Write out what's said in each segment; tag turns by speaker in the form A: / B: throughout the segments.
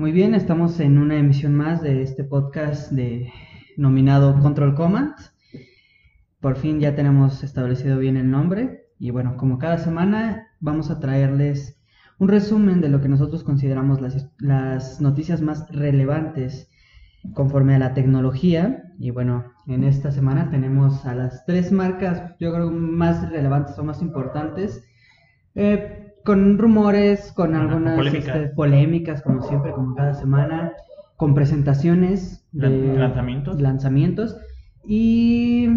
A: Muy bien, estamos en una emisión más de este podcast de nominado Control Command. Por fin ya tenemos establecido bien el nombre y bueno, como cada semana vamos a traerles un resumen de lo que nosotros consideramos las, las noticias más relevantes conforme a la tecnología. Y bueno, en esta semana tenemos a las tres marcas, yo creo, más relevantes o más importantes. Eh, con rumores, con algunas este, polémicas, como siempre, como cada semana, con presentaciones
B: de lanzamientos.
A: lanzamientos y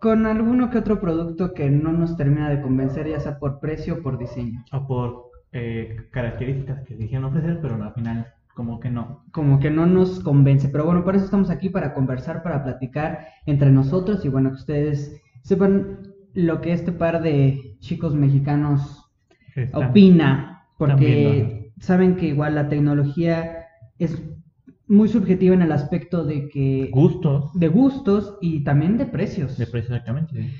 A: con alguno que otro producto que no nos termina de convencer, ya sea por precio o por diseño.
B: O por eh, características que dijeron ofrecer, pero al final como que no.
A: Como que no nos convence. Pero bueno, por eso estamos aquí para conversar, para platicar entre nosotros y bueno, que ustedes sepan lo que este par de chicos mexicanos opina, porque saben que igual la tecnología es muy subjetiva en el aspecto de que...
B: Gustos.
A: De gustos y también de precios.
B: De precios, exactamente.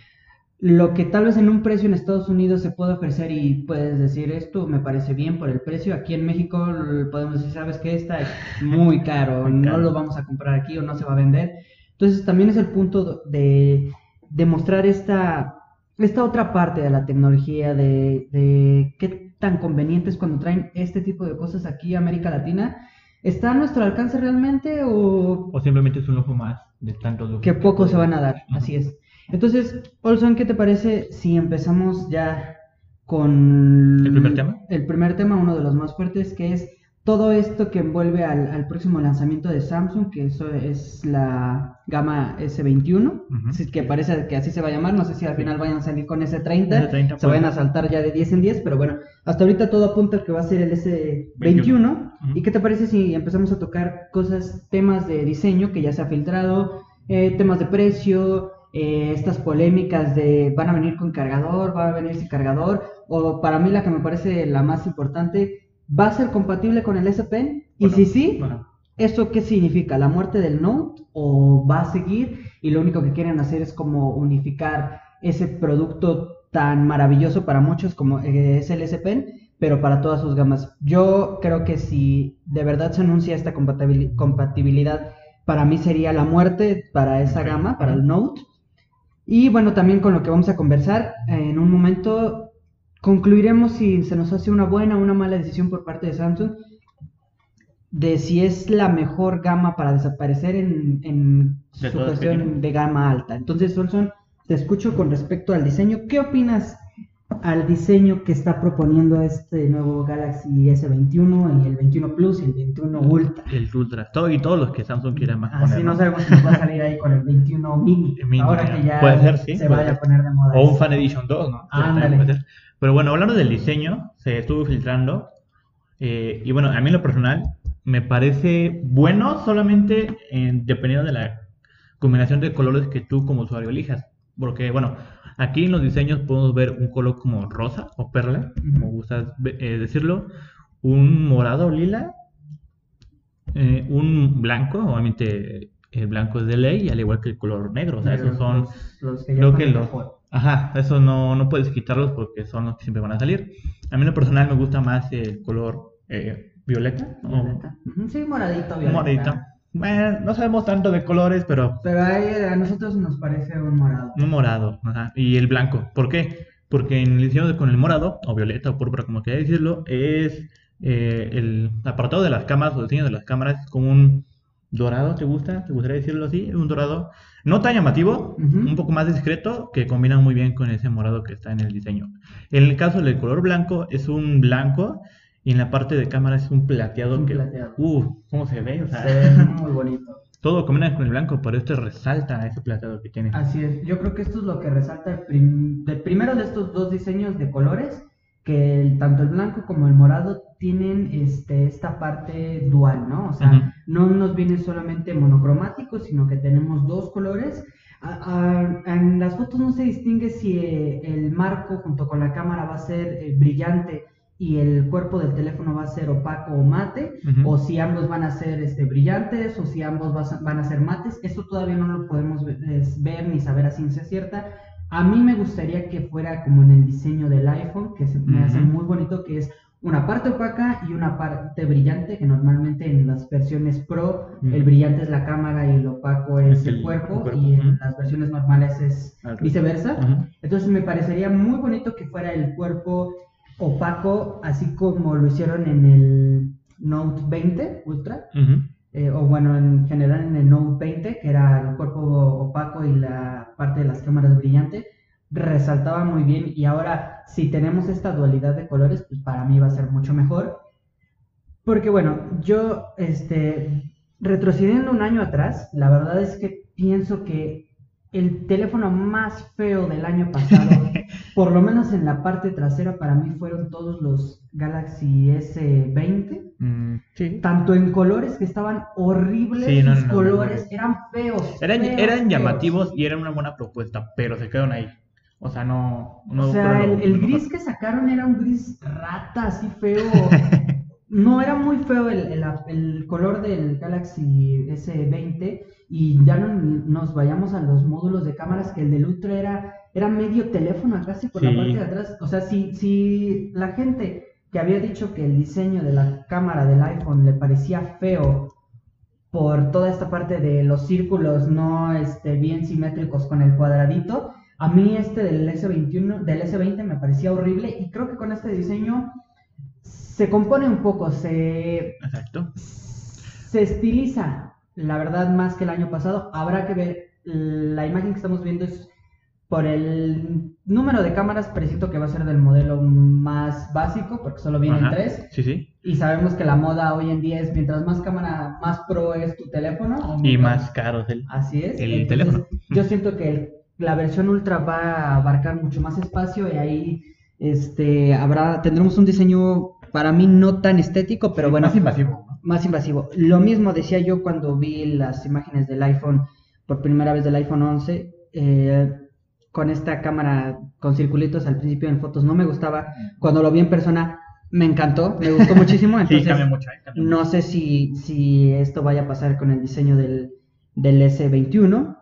A: Lo que tal vez en un precio en Estados Unidos se puede ofrecer y puedes decir esto me parece bien por el precio, aquí en México podemos decir, sabes que esta es muy caro, no lo vamos a comprar aquí o no se va a vender. Entonces también es el punto de, de mostrar esta esta otra parte de la tecnología, de, qué tan conveniente es cuando traen este tipo de cosas aquí a América Latina, ¿está a nuestro alcance realmente o...?
B: O simplemente es un ojo más de tanto...
A: Que poco se van a dar, así es. Entonces, Olson, ¿qué te parece si empezamos ya con...
B: ¿El primer tema?
A: El primer tema, uno de los más fuertes, que es todo esto que envuelve al, próximo lanzamiento de Samsung, que eso es la gama S21, que parece que así se va a llamar, no sé si al final vayan a salir con S30, se vayan a saltar ya de 10 en 10, pero bueno, hasta ahorita todo apunta a que va a ser el S21. ¿Y qué te parece si empezamos a tocar cosas, temas de diseño que ya se ha filtrado, eh, temas de precio, eh, estas polémicas de van a venir con cargador, va a venir sin cargador, o para mí la que me parece la más importante, ¿Va a ser compatible con el S Pen? Y si sí, ¿eso qué significa? ¿La muerte del Note? ¿O va a seguir? Y lo único que quieren hacer es como unificar ese producto tan maravilloso para muchos como eh, es el S Pen, pero para todas sus gamas. Yo creo que si de verdad se anuncia esta compatibilidad, para mí sería la muerte para esa gama, para el Note. Y bueno, también con lo que vamos a conversar en un momento, concluiremos si se nos hace una buena o una mala decisión por parte de Samsung de si es la mejor gama para desaparecer en, en su cuestión de gama alta. Entonces, Solson, te escucho con respecto al diseño. ¿Qué opinas al diseño que está proponiendo este nuevo Galaxy S21 y el 21 Plus y el 21 Ultra?
B: El Ultra, todo, y todos los que Samsung quiera más.
A: Así no sabemos si va a salir ahí con el 21 mini. ahora que ya
B: ser, sí,
A: se vaya a poner de moda.
B: O un Fan Edition 2, ¿no?
A: Ándale.
B: Pero bueno, hablando del diseño, se estuvo filtrando. Eh, y bueno, a mí en lo personal me parece bueno solamente dependiendo de la combinación de colores que tú como usuario elijas. Porque bueno, aquí en los diseños podemos ver un color como rosa o perla, como gustas eh, decirlo, un morado o lila, eh, un blanco, obviamente el blanco es de ley, al igual que el color negro. O sea, esos son
A: los, que, creo que los,
B: Ajá, eso no, no puedes quitarlos porque son los que siempre van a salir. A mí en lo personal me gusta más el color eh, violeta.
A: Violeta. Sí, moradito, violeta.
B: Moradito. Bueno, no sabemos tanto de colores, pero...
A: Pero a nosotros nos parece un morado.
B: Un morado, ajá. Y el blanco. ¿Por qué? Porque en el diseño con el morado, o violeta, o púrpura, como quieras decirlo, es eh, el apartado de las cámaras, o el diseño de las cámaras, como un dorado, ¿te gusta? ¿Te gustaría decirlo así? Un dorado no tan llamativo, un poco más discreto, que combina muy bien con ese morado que está en el diseño. En el caso del color blanco, es un blanco y en la parte de cámara es un plateado.
A: Un que, plateado.
B: Uh, ¿cómo se ve?
A: se ve muy bonito.
B: Todo combina con el blanco, pero esto resalta ese plateado que tiene.
A: Así es, yo creo que esto es lo que resalta el, primero de estos dos diseños de colores, que tanto el blanco como el morado tienen este, esta parte dual, ¿no? O sea, no nos viene solamente monocromático, sino que tenemos dos colores. en las fotos no se distingue si eh, el marco junto con la cámara va a ser eh, brillante y el cuerpo del teléfono va a ser opaco o mate, o si ambos van a ser este, brillantes, o si ambos van a ser mates. Esto todavía no lo podemos ver, ni saber a ciencia cierta. A mí me gustaría que fuera como en el diseño del iPhone, que se me hace muy bonito, que es una parte opaca y una parte brillante, que normalmente en las versiones Pro el brillante es la cámara y el opaco es, el, cuerpo, y en las versiones normales es viceversa. Entonces me parecería muy bonito que fuera el cuerpo opaco, así como lo hicieron en el Note 20 Ultra. Eh, o bueno, en general en el Note 20, que era el cuerpo opaco y la parte de las cámaras brillante resaltaba muy bien y ahora si tenemos esta dualidad de colores, pues para mí va a ser mucho mejor. Porque bueno, yo, este, retrocediendo un año atrás, la verdad es que pienso que el teléfono más feo del año pasado, por lo menos en la parte trasera, para mí fueron todos los Galaxy S20. Mm, Tanto en colores que estaban horribles, sus colores eran feos.
B: Eran, eran llamativos y eran una buena propuesta, pero se quedaron ahí. O sea, no.
A: o sea, el, gris que sacaron era un gris rata, así feo. no, era muy feo el, color del Galaxy S20. Y ya no nos vayamos a los módulos de cámaras, que el del Ultra era, era medio teléfono casi por la parte de atrás. O sea, si, si la gente que había dicho que el diseño de la cámara del iPhone le parecía feo por toda esta parte de los círculos no este, bien simétricos con el cuadradito, a mí este del S21, del S20 me parecía horrible y creo que con este diseño se compone un poco, se,
B: Exacto.
A: se estiliza, la verdad, más que el año pasado. Habrá que ver, la imagen que estamos viendo es por el número de cámaras, preciso que va a ser del modelo más básico, porque solo vienen tres.
B: Sí, sí.
A: Y sabemos que la moda hoy en día es mientras más cámara, más pro es tu teléfono.
B: Y más caro es el,
A: Así es.
B: el teléfono.
A: Yo siento que el la versión Ultra va a abarcar mucho más espacio y ahí este habrá tendremos un diseño para mí no tan estético, pero bueno,
B: más invasivo.
A: Más invasivo. Lo mismo decía yo cuando vi las imágenes del iPhone por primera vez del iPhone 11 eh, con esta cámara con circulitos al principio en fotos no me gustaba. Cuando lo vi en persona me encantó, me gustó muchísimo. Entonces, no sé si, si esto vaya a pasar con el diseño del, del S21.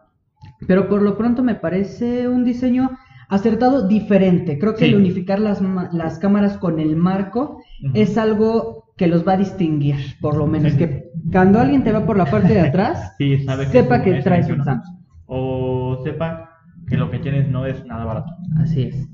A: Pero por lo pronto me parece un diseño acertado diferente. Creo que el unificar las, las cámaras con el marco es algo que los va a distinguir, por lo menos. Que cuando alguien te va por la parte de atrás, sepa que, traes un Samsung.
B: O sepa que lo que tienes no es nada barato.
A: Así es.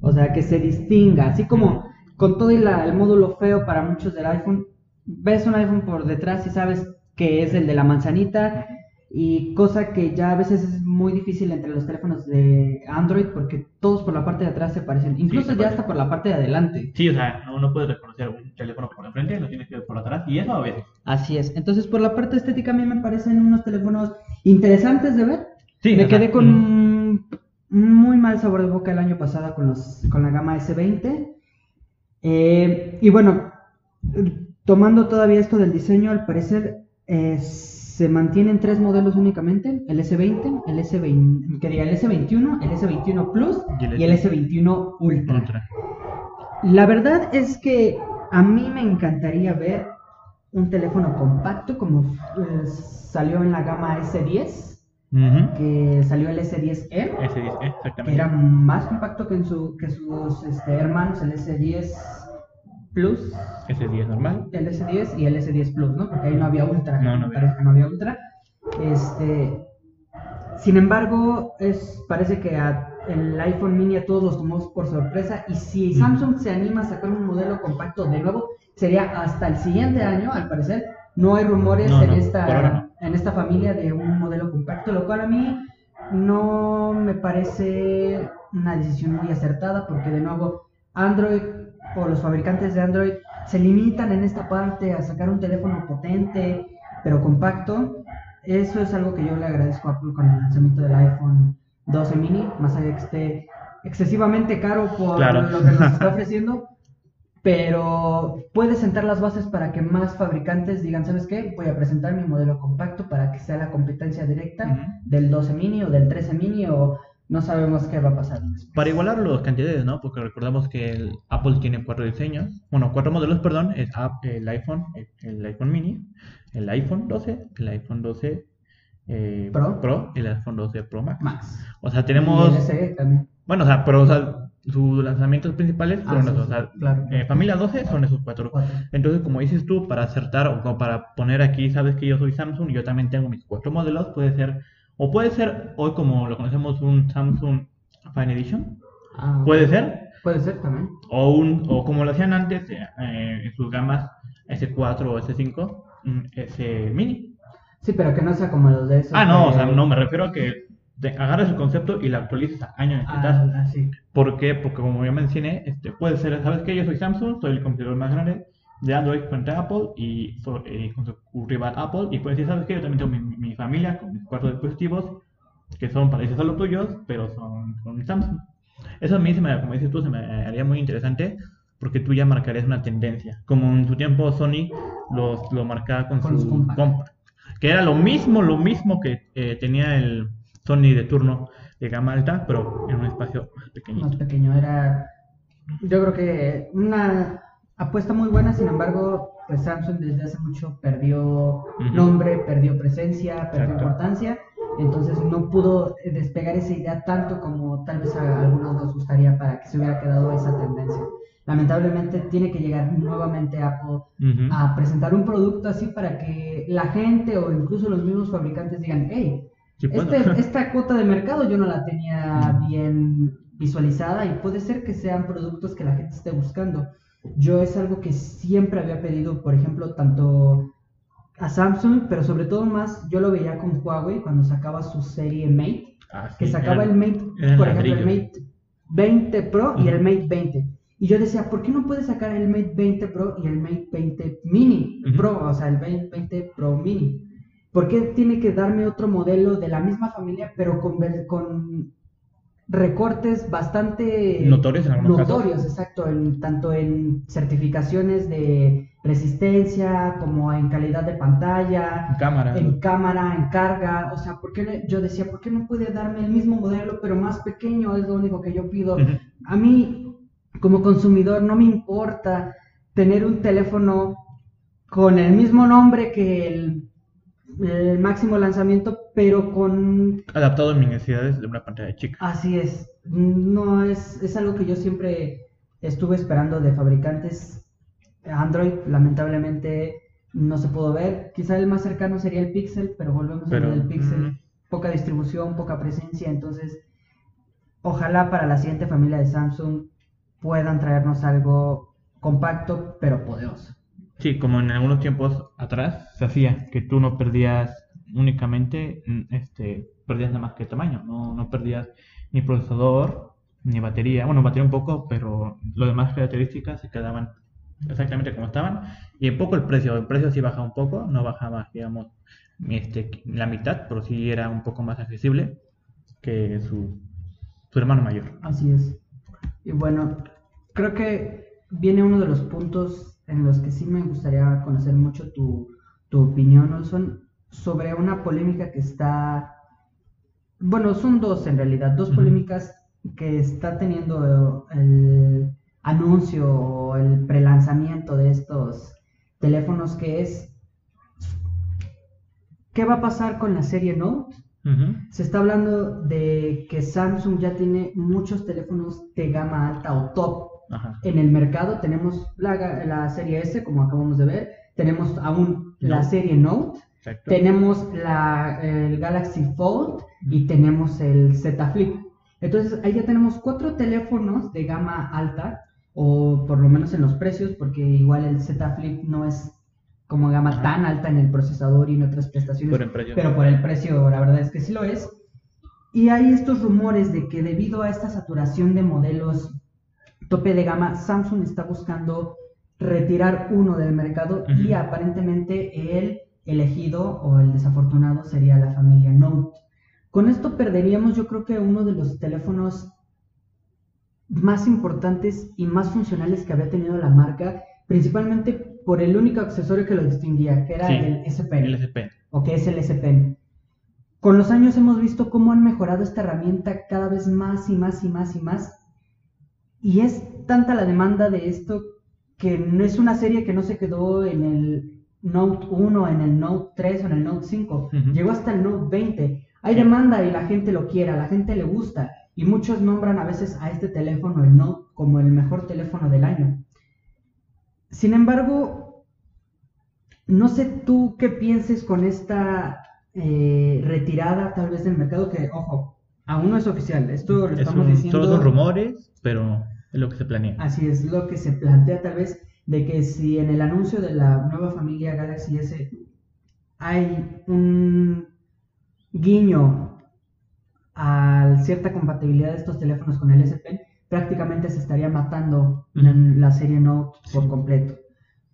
A: O sea, que se distinga. Así como con todo el, el módulo feo para muchos del iPhone, ves un iPhone por detrás y sabes que es el de la manzanita y cosa que ya a veces es muy difícil entre los teléfonos de Android porque todos por la parte de atrás se parecen, incluso ya hasta por la parte de adelante.
B: Sí, o sea, no, puedes reconocer un teléfono por la frente, lo tienes que ver por atrás y eso a veces.
A: Así es, entonces por la parte estética a mí me parecen unos teléfonos interesantes de ver. Sí, me quedé con un muy mal sabor de boca el año pasado con, los, con la gama S20. Eh, y bueno, tomando todavía esto del diseño, al parecer... es se mantienen tres modelos únicamente, el S20, el S20, el S21, el S21 Plus y el, S21 Ultra. La verdad es que a mí me encantaría ver un teléfono compacto como eh, salió en la gama S10, que salió el S10e,
B: S10e
A: que era más compacto que, en su, que sus este, hermanos, el S10 Plus.
B: S10 normal.
A: El S10 y el S10 Plus, ¿no? Porque ahí no había Ultra. No, no, parece que no había Ultra. Este, sin embargo, es, parece que el iPhone mini a todos los tomó por sorpresa. Y si Samsung se anima a sacar un modelo compacto de nuevo, sería hasta el siguiente año, al parecer. No hay rumores en, esta, en esta familia de un modelo compacto, lo cual a mí no me parece una decisión muy acertada, porque de nuevo, Android o los fabricantes de Android se limitan en esta parte a sacar un teléfono potente pero compacto. Eso es algo que yo le agradezco a Apple con el lanzamiento del iPhone 12 mini, más allá de que esté excesivamente caro por lo que nos está ofreciendo, pero puede sentar las bases para que más fabricantes digan, ¿sabes qué? Voy a presentar mi modelo compacto para que sea la competencia directa del 12 mini o del 13 mini o no sabemos qué va a pasar.
B: Para igualar los cantidades, ¿no? Porque recordamos que el Apple tiene cuatro diseños, bueno, cuatro modelos, perdón, es el iPhone, el, iPhone mini, el iPhone 12, el iPhone 12 eh, Pro. Pro el iPhone 12 Pro Max. O sea, tenemos...
A: Y el SE también.
B: Bueno, o sea, pero o sea, sus lanzamientos principales
A: Ah,
B: son
A: sí,
B: esos.
A: sí,
B: o sea,
A: claro.
B: eh, familia 12 son esos cuatro.
A: Cuatro.
B: Entonces, como dices tú, para acertar o para poner aquí, sabes que yo soy Samsung y yo también tengo mis cuatro modelos, puede ser, o puede ser hoy como lo conocemos un Samsung Fine Edition,
A: Ah,
B: puede ser,
A: Puede ser también.
B: o un o como lo hacían antes eh, en sus gamas S4 o S5, un S Mini.
A: Sí, pero que no sea como los de esos.
B: Ah, no, o sea, no, me refiero a que agarres el concepto y lo actualices a año estás.
A: Ah, ah, sí.
B: ¿Por qué? Porque como ya mencioné, este, puede ser, ¿sabes qué? Yo soy Samsung, soy el competidor más grande de Android frente a Apple y eh, con su rival Apple. Y puedes decir, ¿sabes qué? Yo también tengo mi, mi familia con mis cuatro dispositivos que son parecidos a los tuyos, pero son con Samsung. Eso a mí, se me, como dices tú, se me haría muy interesante porque tú ya marcarías una tendencia. Como en su tiempo Sony los, lo marcaba con,
A: Con
B: su
A: compact.
B: compact, que era lo mismo, lo mismo que eh, tenía el Sony de turno de gama alta, pero en un espacio más pequeñito.
A: Más pequeño. Era. Yo creo que una apuesta muy buena, sin embargo, pues Samsung desde hace mucho perdió nombre, perdió presencia, perdió
B: Exacto.
A: importancia. Entonces no pudo despegar esa idea tanto como tal vez a algunos nos gustaría para que se hubiera quedado esa tendencia. Lamentablemente tiene que llegar nuevamente Apple a presentar un producto así para que la gente o incluso los mismos fabricantes digan, hey,
B: Sí
A: este- esta cuota de mercado yo no la tenía bien visualizada y puede ser que sean productos que la gente esté buscando. Yo es algo que siempre había pedido, por ejemplo, tanto a Samsung, pero sobre todo más yo lo veía con Huawei cuando sacaba su serie Mate,
B: Ah,
A: que sacaba
B: eran-
A: el Mate, por ejemplo, el. Mate 20 Pro y el Mate 20. Y yo decía, ¿por qué no puede sacar el Mate 20 Pro y el Mate 20 Mini. Pro? O sea, el 20 20 Pro Mini. ¿Por qué tiene que darme otro modelo de la misma familia, pero con recortes bastante
B: Notorios en algunos casos.
A: exacto, en, tanto en certificaciones de resistencia como en calidad de pantalla,
B: cámara.
A: en cámara, en carga, o sea, ¿por qué le- yo decía, ¿por qué no puede darme el mismo modelo pero más pequeño? Es lo único que yo pido. A mí, como consumidor, no me importa tener un teléfono con el mismo nombre que el, el máximo lanzamiento, pero con...
B: Adaptado a mis necesidades de una pantalla chica.
A: Así es, no es, es algo que yo siempre estuve esperando de fabricantes. Android, lamentablemente, no se pudo ver. Quizá el más cercano sería el Pixel, pero volvemos
B: Pero,
A: a lo del Pixel.
B: mm.
A: Poca distribución, poca presencia, entonces ojalá para la siguiente familia de Samsung puedan traernos algo compacto pero poderoso.
B: Sí, como en algunos tiempos atrás se hacía, que tú no perdías únicamente, mm, este, perdías nada más que tamaño, no, no perdías ni procesador, ni batería, bueno, batería un poco, pero las demás características se quedaban exactamente como estaban, y un poco el precio, el precio sí baja un poco, no bajaba, digamos, este, la mitad, pero sí era un poco más accesible que su, su hermano mayor.
A: Así es. Y bueno, creo que viene uno de los puntos en los que sí me gustaría conocer mucho tu, tu opinión, Olson, sobre una polémica que está, bueno, son dos en realidad, dos polémicas que está teniendo el anuncio o el prelanzamiento de estos teléfonos, que es, ¿qué va a pasar con la serie Note? Se está hablando de que Samsung ya tiene muchos teléfonos de gama alta o top
B: Ajá.
A: en el mercado. Tenemos la, la serie S, como acabamos de ver. Tenemos aún la serie Note.
B: Exacto.
A: Tenemos la, el Galaxy Fold y tenemos el Z Flip. Entonces ahí ya tenemos cuatro teléfonos de gama alta, o por lo menos en los precios, porque igual el Z Flip no es como gama
B: Ajá.
A: tan alta en el procesador y en otras prestaciones
B: precio.
A: pero por el precio la verdad es que sí lo es. Y hay estos rumores de que debido a esta saturación de modelos tope de gama, Samsung está buscando retirar uno del mercado y aparentemente el elegido o el desafortunado sería la familia Note. Con esto perderíamos yo creo que uno de los teléfonos más importantes y más funcionales que había tenido la marca, principalmente por el único accesorio que lo distinguía, que era
B: Sí,
A: el S Pen
B: El SP.
A: o que es el S Pen. Con los años hemos visto cómo han mejorado esta herramienta cada vez más y más y más y más. Y es tanta la demanda de esto que no es una serie que no se quedó en el Note 1, en el Note 3 o en el Note 5.
B: Ujú.
A: Llegó hasta el Note 20. Hay demanda y la gente lo quiere, a la gente le gusta. y muchos nombran a veces a este teléfono, el Note, como el mejor teléfono del año. Sin embargo, no sé tú qué pienses con esta eh, retirada tal vez del mercado que, ojo, aún no es oficial. Esto lo estamos diciendo.
B: Todos son rumores, pero es lo que se planea.
A: Así es, lo que se plantea tal vez de que si en el anuncio de la nueva familia Galaxy S hay un guiño a cierta compatibilidad de estos teléfonos con el S Pen, prácticamente se estaría matando la serie Note por completo.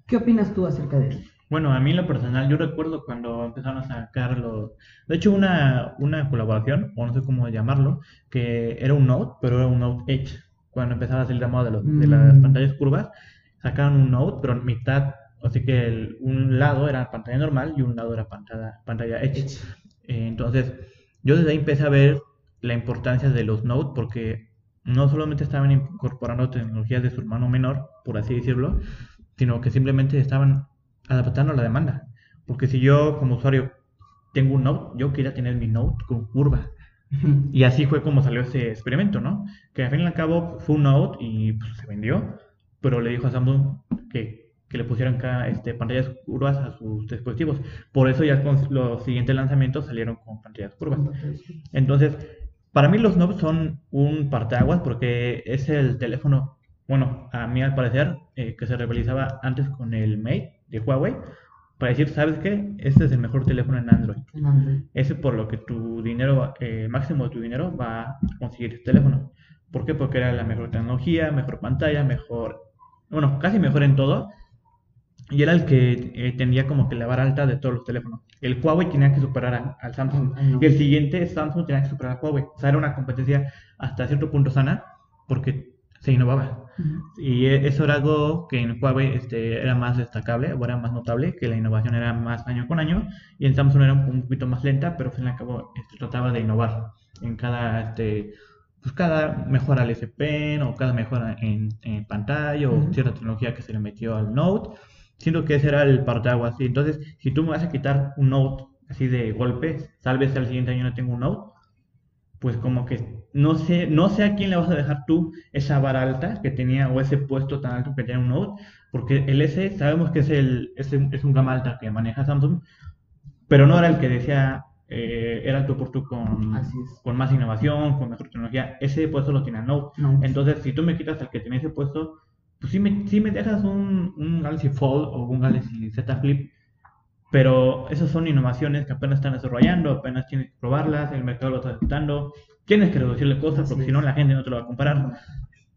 A: ¿Qué opinas tú acerca de eso?
B: Bueno, a mí en lo personal, yo recuerdo cuando empezaron a sacarlo, de hecho una, una colaboración, o no sé cómo llamarlo, que era un Note, pero era un Note Edge, cuando empezaba a salir la moda de, de las mm. pantallas curvas, sacaron un Note, pero en mitad, así que un lado era pantalla normal y un lado era pantalla, pantalla Edge. Eh, entonces, yo desde ahí empecé a ver la importancia de los Note porque no solamente estaban incorporando tecnologías de su hermano menor, por así decirlo, sino que simplemente estaban adaptando a la demanda. Porque si yo como usuario tengo un Note, yo quería tener mi Note con curva. Y así fue como salió ese experimento, ¿no? Que al fin y al cabo fue un Note y pues, se vendió, pero le dijo a Samsung que, que le pusieran acá este, pantallas curvas a sus dispositivos. Por eso ya con los siguientes lanzamientos salieron con pantallas curvas. Entonces, para mí los Note son un parteaguas porque es el teléfono, bueno, a mí al parecer, eh, que se rivalizaba antes con el Mate de Huawei para decir, ¿sabes qué? Este es el mejor teléfono en Android. Ese por lo que tu dinero, eh, máximo de tu dinero va a conseguir este teléfono. ¿Por qué? Porque era la mejor tecnología, mejor pantalla, mejor, bueno, casi mejor en todo. Y era el que eh, tenía como que la vara alta de todos los teléfonos. El Huawei tenía que superar al Samsung. Y el siguiente Samsung tenía que superar a Huawei. O sea, era una competencia hasta cierto punto sana porque se innovaba. Y e, eso era algo que en Huawei este, era más destacable, o era más notable, que la innovación era más año con año, y en Samsung era un, poquito más lenta, pero al fin y al cabo este, trataba de innovar en cada, este, pues cada mejora al S Pen, o cada mejora en, pantalla, o cierta tecnología que se le metió al Note. Siento que ese era el partaguas. así. Entonces, si tú me vas a quitar un Note así de golpe, tal vez al siguiente año no tengo un Note, pues como que no sé, no sé a quién le vas a dejar tú esa vara alta que tenía o ese puesto tan alto que tenía un Note, porque el S sabemos que es, el, es, es un gama alta que maneja Samsung, pero no era el que decía eh, era el tu por con, con más innovación, con mejor tecnología. Ese puesto lo tiene Note. Entonces, si tú me quitas el que tiene ese puesto, pues sí me, sí me dejas un, un Galaxy Fold o un Galaxy Z Flip pero esas son innovaciones que apenas están desarrollando, apenas tienes que probarlas, el mercado lo está aceptando, tienes que reducirle cosas porque si no la gente no te lo va a comparar.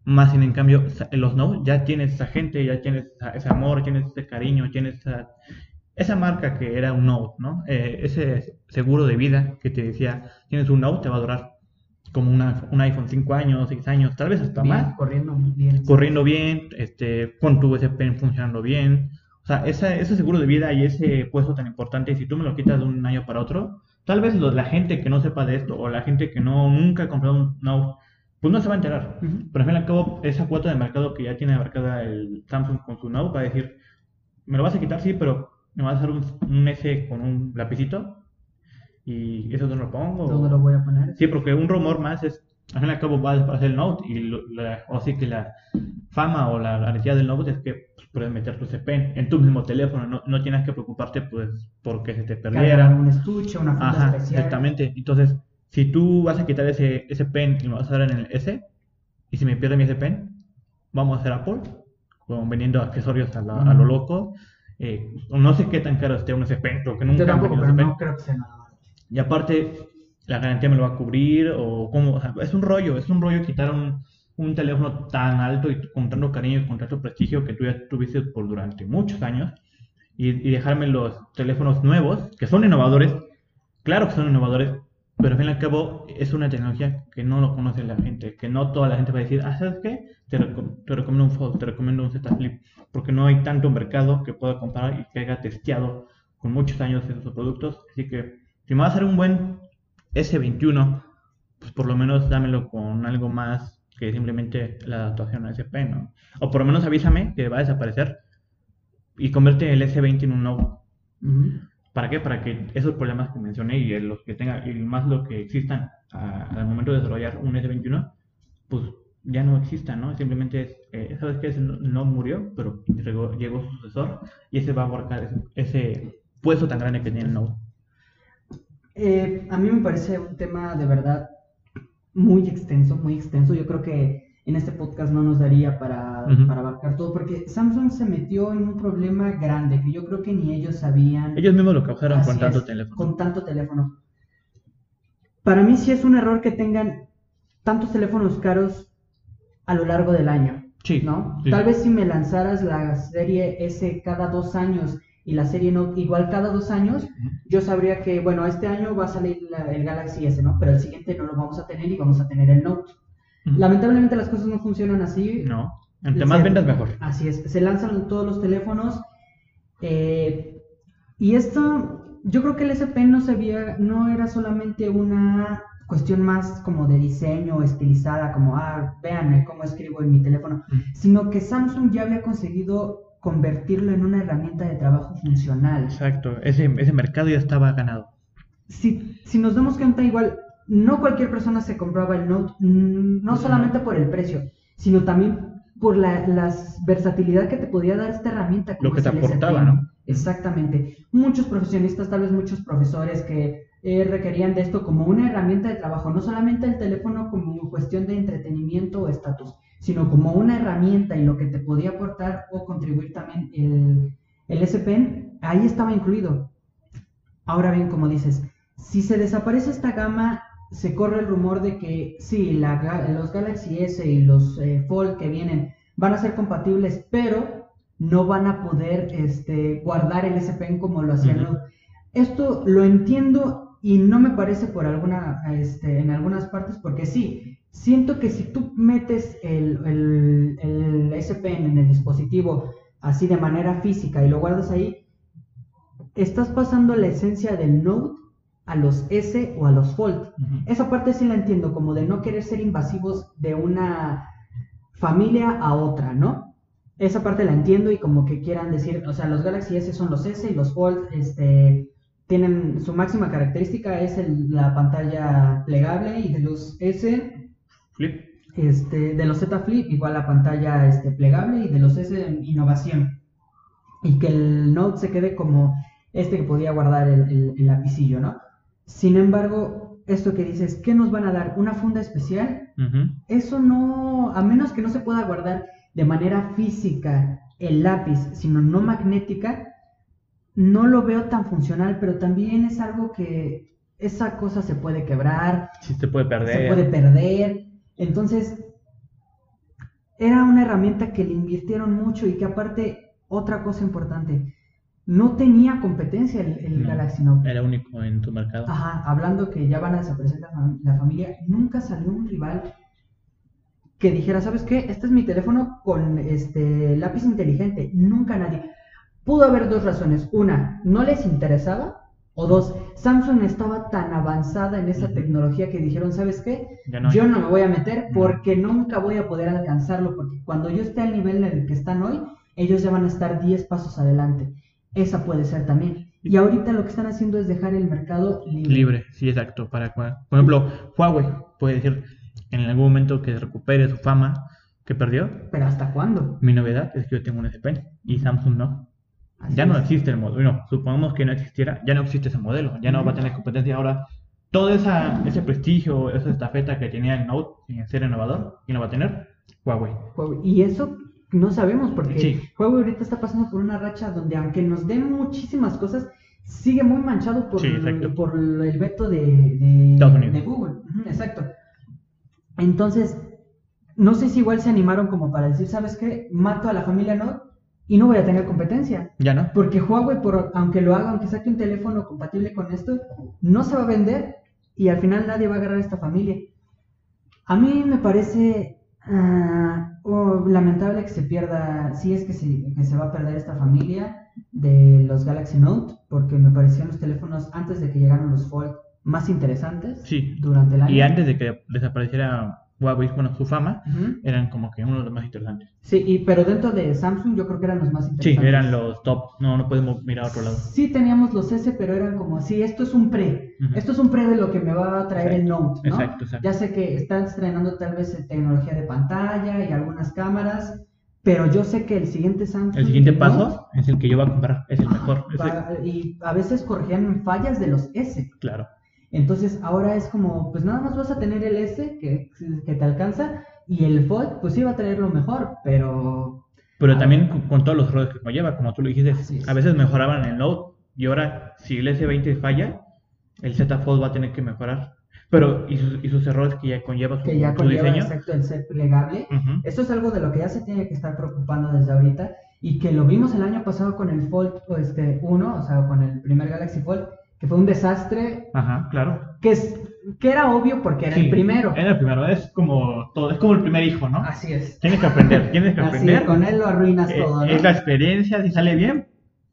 B: Más sin en cambio, los no, ya tienes esa gente, ya tienes ese amor, tienes ese cariño, tienes esa, esa marca que era un Note, ¿no? Eh, ese seguro de vida que te decía, tienes un Note, te va a durar como una, un iPhone 5 años, 6 años, tal vez hasta más.
A: Corriendo bien.
B: Corriendo bien, este, con tu pen funcionando bien. O sea, ese seguro de vida y ese puesto tan importante, si tú me lo quitas de un año para otro, tal vez la gente que no sepa de esto o la gente que no nunca ha comprado un Note, pues no se va a enterar. Pero al fin y al cabo, esa cuota de mercado que ya tiene marcada el Samsung con su Note va a decir, me lo vas a quitar, sí, pero me vas a hacer un, S con un lapicito y eso no lo pongo.
A: ¿Dónde lo voy a poner?
B: Sí, porque un rumor más es, al fin y al cabo va a desaparecer el Note y o así que la fama o la garantía del Note es que puedes meter tu CPN en tu mismo teléfono, no, no tienes que preocuparte pues porque se te perdiera.
A: Un estuche, una funda Ajá, especial.
B: Exactamente. Entonces, si tú vas a quitar ese, ese pen y lo vas a dar en el S, y si me pierde mi ese pen, vamos a hacer Apple, con vendiendo accesorios a, a lo loco. Eh, no sé qué tan caro esté un S Pen, porque nunca
A: Yo tampoco, pero no creo que sea nada.
B: Y aparte, la garantía me lo va a cubrir, o cómo, o sea, es un rollo, es un rollo quitar un un teléfono tan alto y con tanto cariño y con tanto prestigio que tú ya tuviste por durante muchos años y, dejarme los teléfonos nuevos, que son innovadores, claro que son innovadores, pero al fin y al cabo es una tecnología que no lo conoce la gente, que no toda la gente va a decir, ah, ¿sabes qué? Te, recomiendo un Fold, te recomiendo un Z Flip, porque no hay tanto mercado que pueda comprar y que haya testeado con muchos años esos productos, así que si me va a hacer un buen S21, pues por lo menos dámelo con algo más que simplemente la adaptación a SP, ¿no? O por lo menos avísame que va a desaparecer y convierte el S20 en un Note. ¿Para qué? Para que esos problemas que mencioné y los que tenga, y más lo que existan al momento de desarrollar un S21, pues ya no existan, ¿no? Simplemente es, eh, ¿sabes qué? No, murió, pero llegó, llegó, su sucesor y ese va a abarcar ese, puesto tan grande que tiene el Node.
A: Eh, a mí me parece un tema de verdad muy extenso, muy extenso. Yo creo que en este podcast no nos daría para, para, abarcar todo, porque Samsung se metió en un problema grande que yo creo que ni ellos sabían.
B: Ellos mismos lo causaron con tanto teléfono.
A: Con tanto teléfono. Para mí sí es un error que tengan tantos teléfonos caros a lo largo del año.
B: Sí.
A: ¿No? Tal vez si me lanzaras la serie S cada dos años y la serie Note igual cada dos años, yo sabría que, bueno, este año va a salir el Galaxy S, ¿no? Pero el siguiente no lo vamos a tener y vamos a tener el Note. Lamentablemente las cosas no funcionan así.
B: No, entre más ventas mejor.
A: Así es, se lanzan todos los teléfonos eh, y esto, yo creo que el SP no se veía, no era solamente una cuestión más como de diseño estilizada, como, ah, véanme cómo escribo en mi teléfono, sino que Samsung ya había conseguido convertirlo en una herramienta de trabajo funcional.
B: Exacto, ese, ese mercado ya estaba ganado.
A: Si, si nos damos cuenta, igual, no cualquier persona se compraba el Note, no solamente por el precio, sino también por la versatilidad que te podía dar esta herramienta.
B: Lo que te aportaba, ¿no?
A: Exactamente. Muchos profesionistas, tal vez muchos profesores que eh, requerían de esto como una herramienta de trabajo, no solamente el teléfono como cuestión de entretenimiento o estatus, sino como una herramienta y lo que te podía aportar o contribuir también el, el SPN, ahí estaba incluido. Ahora bien, como dices, si se desaparece esta gama, se corre el rumor de que sí, los Galaxy S y los eh, Fold que vienen van a ser compatibles, pero no van a poder este, guardar el SPN como lo hacían Esto lo entiendo y no me parece por alguna, este, en algunas partes, porque sí, siento que si tú metes el, el, el SPN en el dispositivo así de manera física y lo guardas ahí, estás pasando la esencia del Note a los S o a los Fold. Esa parte sí la entiendo, como de no querer ser invasivos de una familia a otra, ¿no? Esa parte la entiendo y como que quieran decir, o sea, los Galaxy S son los S y los Fold, este, tienen su máxima característica es la pantalla plegable y de los S
B: Flip.
A: Este, de los Z Flip igual la pantalla este, plegable y de los S innovación. Y que el Note se quede como este que podía guardar el, el lapicillo, ¿no? Sin embargo, esto que dices, ¿qué nos van a dar? ¿Una funda especial? Eso no, a menos que no se pueda guardar de manera física el lápiz, sino no magnética, no lo veo tan funcional, pero también es algo que esa cosa se puede quebrar.
B: Sí, se puede perder.
A: Se puede perder. Entonces, era una herramienta que le invirtieron mucho y que aparte, otra cosa importante, no tenía competencia el, Galaxy Note.
B: Era único en tu mercado.
A: Ajá, hablando que ya van a desaparecer la, familia, nunca salió un rival que dijera, ¿sabes qué? Este es mi teléfono con este lápiz inteligente. Nunca nadie. Pudo haber dos razones. Una, no les interesaba. O dos, Samsung estaba tan avanzada en esa tecnología que dijeron, ¿sabes qué? yo no me voy a meter porque nunca voy a poder alcanzarlo, porque cuando yo esté al nivel en el que están hoy, ellos ya van a estar 10 pasos adelante. Esa puede ser también. Y ahorita lo que están haciendo es dejar el mercado libre.
B: Libre, sí, exacto. Para, por ejemplo, Huawei puede decir en algún momento que recupere su fama que perdió.
A: ¿Pero hasta cuándo?
B: Mi novedad es que yo tengo un S Pen y Samsung no. Ya no existe el modelo. No, supongamos que no existiera, ya no existe ese modelo. Ya no va a tener competencia ahora. Todo esa, ese prestigio, esa estafeta que tenía el Note en ser innovador, y no va a tener Huawei.
A: Y eso no sabemos porque Huawei ahorita está pasando por una racha donde aunque nos den muchísimas cosas, sigue muy manchado por, por el veto de, de, Google. exacto. Entonces, no sé si igual se animaron como para decir, ¿sabes qué? Mato a la familia Note y no voy a tener competencia.
B: Ya no.
A: Porque Huawei, por, aunque lo haga, aunque saque un teléfono compatible con esto, no se va a vender y al final nadie va a agarrar a esta familia. A mí me parece oh, lamentable que se pierda, sí es que se, que se va a perder esta familia de los Galaxy Note, porque me parecían los teléfonos antes de que llegaran los Fold más interesantes
B: sí.
A: durante el año.
B: Y antes de que desapareciera Huawei, bueno, su fama, eran como que uno de los más interesantes.
A: Sí, y, pero dentro de Samsung yo creo que eran los más interesantes.
B: Sí, eran los top, no, no podemos mirar a otro lado.
A: Sí teníamos los S, pero eran como, sí, esto es un pre, esto es un pre de lo que me va a traer el Note, ¿no? Exacto, exacto. Ya sé que están estrenando tal vez tecnología de pantalla y algunas cámaras, pero yo sé que el siguiente Samsung...
B: El siguiente paso es el que yo voy a comprar, es el mejor.
A: y a veces corregían fallas de los S.
B: Claro.
A: Entonces ahora es como, pues nada más vas a tener el S que, que te alcanza y el Fold, pues sí va a tener lo mejor, pero...
B: Pero también con, todos los errores que conlleva, como tú lo dijiste, a veces mejoraban el Note y ahora si el S20 falla, el Z Fold va a tener que mejorar. Pero, y sus, y sus errores que ya conlleva su,
A: que ya conlleva, Exacto, el ser plegable. Esto es algo de lo que ya se tiene que estar preocupando desde ahorita y que lo vimos el año pasado con el Fold este, 1, o sea, con el primer Galaxy Fold, que fue un desastre.
B: Ajá, claro.
A: Que, es, que era obvio porque era el primero.
B: Era el primero, es como todo, es como el primer hijo, ¿no?
A: Así es.
B: Tienes que aprender, tienes que aprender. Así,
A: con él lo arruinas
B: eh,
A: todo, ¿no?
B: Es la experiencia, si sale bien,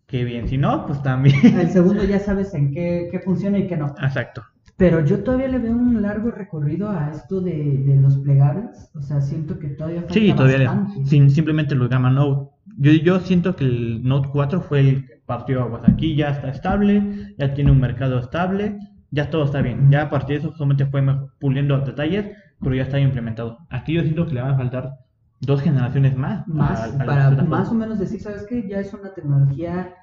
B: qué bien, si no, pues también.
A: El segundo ya sabes en qué, qué funciona y qué no.
B: Exacto.
A: Pero yo todavía le veo un largo recorrido a esto de, de los plegables. O sea, siento que todavía falta
B: Sí, todavía bastante. sin, simplemente lo llama Note. Yo, yo siento que el Note 4 fue el partió aguas. Aquí ya está estable, ya tiene un mercado estable, ya todo está bien. Ya a partir de eso solamente fue puliendo detalles, pero ya está implementado. Aquí yo siento que le van a faltar dos generaciones más.
A: Más, para más o menos decir, ¿sabes qué? Ya es una tecnología,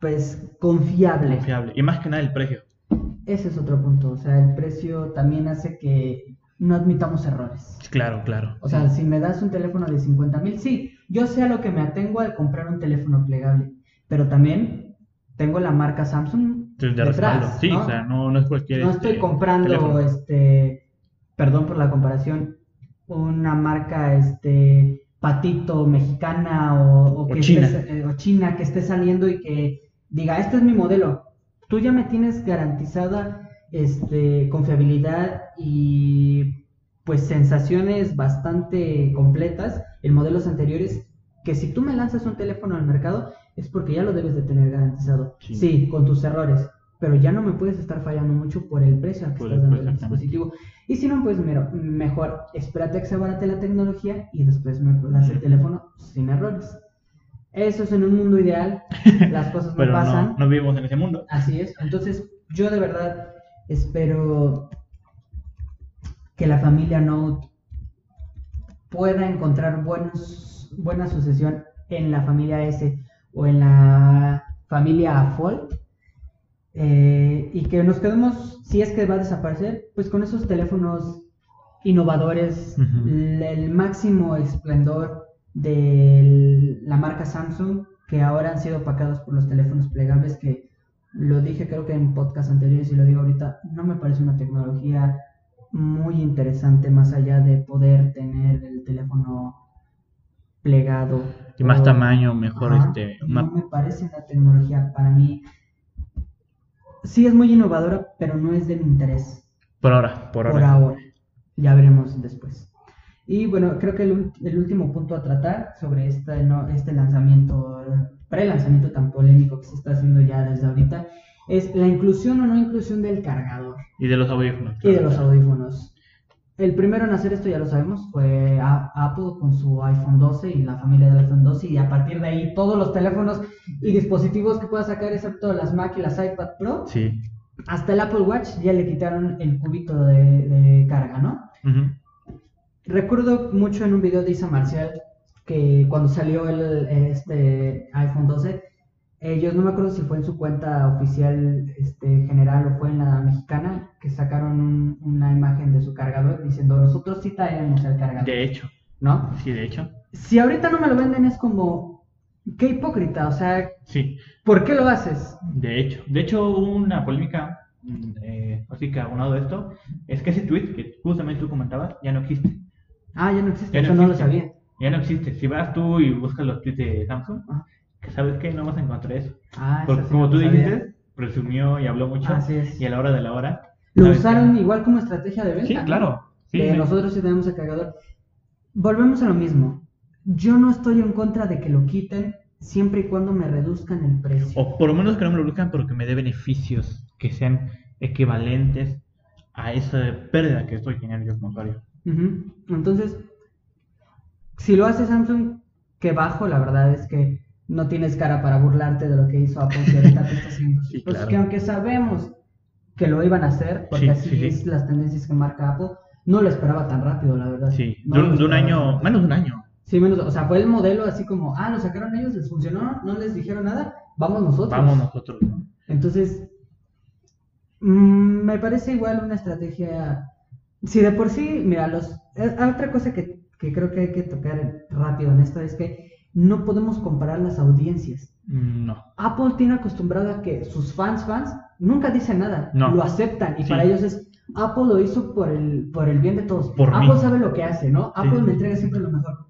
A: pues, confiable.
B: Confiable. Y más que nada el precio.
A: Ese es otro punto. O sea, el precio también hace que no admitamos errores.
B: Claro, claro.
A: O sea, si me das un teléfono de 50 mil, sí, yo sé a lo que me atengo al comprar un teléfono plegable pero también tengo la marca Samsung detrás,
B: Sí, o sea, no, no es cualquier.
A: No estoy este, comprando, este, perdón por la comparación, una marca, este, patito mexicana o, que
B: China.
A: Eh, o China que esté saliendo y que diga, este es mi modelo. Tú ya me tienes garantizada, este, confiabilidad y pues sensaciones bastante completas en modelos anteriores que si tú me lanzas un teléfono al mercado es porque ya lo debes de tener garantizado. Sí. con tus errores, pero ya no me puedes estar fallando mucho por el precio al que estás dando el dispositivo. Y si no, pues mira, mejor espérate a que se abarate la tecnología y después me das el teléfono sin errores. Eso es en un mundo ideal, las cosas no pasan.
B: No, no vivimos en ese mundo.
A: Así es, entonces yo de verdad espero que la familia Note pueda encontrar buenos, buena sucesión en la familia S o en la familia Fold. Eh, y que nos quedemos, si es que va a desaparecer, pues con esos teléfonos innovadores, el máximo esplendor de la marca Samsung, que ahora han sido opacados por los teléfonos plegables, que lo dije creo que en podcast anteriores y lo digo ahorita, no me parece una tecnología muy interesante más allá de poder tener el teléfono plegado.
B: Y más tamaño, mejor este.
A: No me parece una tecnología para mí. Sí es muy innovadora, pero no es de mi interés.
B: Por ahora, por,
A: por ahora. Ya veremos después. Y bueno, creo que el, el último punto a tratar sobre este, no, este lanzamiento, pre-lanzamiento tan polémico que se está haciendo ya desde ahorita, es la inclusión o no inclusión del cargador.
B: Y de los audífonos.
A: Y de los audífonos. El primero en hacer esto, ya lo sabemos, fue Apple con su iPhone 12 y la familia del iPhone 12 y a partir de ahí todos los teléfonos y dispositivos que pueda sacar, excepto las Mac y las iPad Pro,
B: sí.
A: hasta el Apple Watch ya le quitaron el cubito de, carga, ¿no? Recuerdo mucho en un video de Isa Marcial que cuando salió el, este iPhone 12, ellos, no me acuerdo si fue en su cuenta oficial este, general o fue en la mexicana, que sacaron una imagen de su cargador diciendo, nosotros sí traemos el cargador.
B: De hecho.
A: ¿No?
B: Sí, de hecho.
A: Si ahorita no me lo venden es como, qué hipócrita, o sea,
B: sí.
A: ¿por qué lo haces?
B: De hecho, de hecho una polémica, eh, así que abonado de esto, es que ese tweet que justamente tú comentabas ya no existe.
A: Ah, ya no existe, eso no, lo sabía.
B: Ya no existe. Si vas tú y buscas los tweets de Samsung, sabes que no vas a encontrar eso.
A: Ah,
B: Porque, como tú dijiste, presumió y habló mucho. Y a la hora de la hora.
A: Lo usaron igual como estrategia de venta.
B: Sí, claro.
A: Nosotros sí tenemos el cargador. Volvemos a lo mismo. Yo no estoy en contra de que lo quiten siempre y cuando me reduzcan el precio.
B: O por lo menos que no me lo reduzcan, pero que me dé beneficios que sean equivalentes a esa pérdida que estoy teniendo yo como usuario.
A: Entonces, si lo hace Samsung, que bajo, la verdad es que no tienes cara para burlarte de lo que hizo Apple que ahorita te está haciendo. pues que aunque sabemos que lo iban a hacer, porque así es las tendencias que marca Apple, no lo esperaba tan rápido, la verdad.
B: Sí, de, un, año, menos de un año.
A: Sí, menos, o sea, fue el modelo así como, ah, lo sacaron ellos, les funcionó, no les dijeron nada, vamos nosotros.
B: Vamos nosotros.
A: Entonces, mmm, me parece igual una estrategia, si de por sí, mira, los, eh, otra cosa que, que creo que hay que tocar rápido en esto es que no podemos comparar las audiencias.
B: No.
A: Apple tiene acostumbrado a que sus fans, fans, nunca dicen nada, lo aceptan y para ellos es, Apple lo hizo por el, por el bien de todos. Apple sabe lo que hace, ¿no? Apple me entrega siempre lo mejor.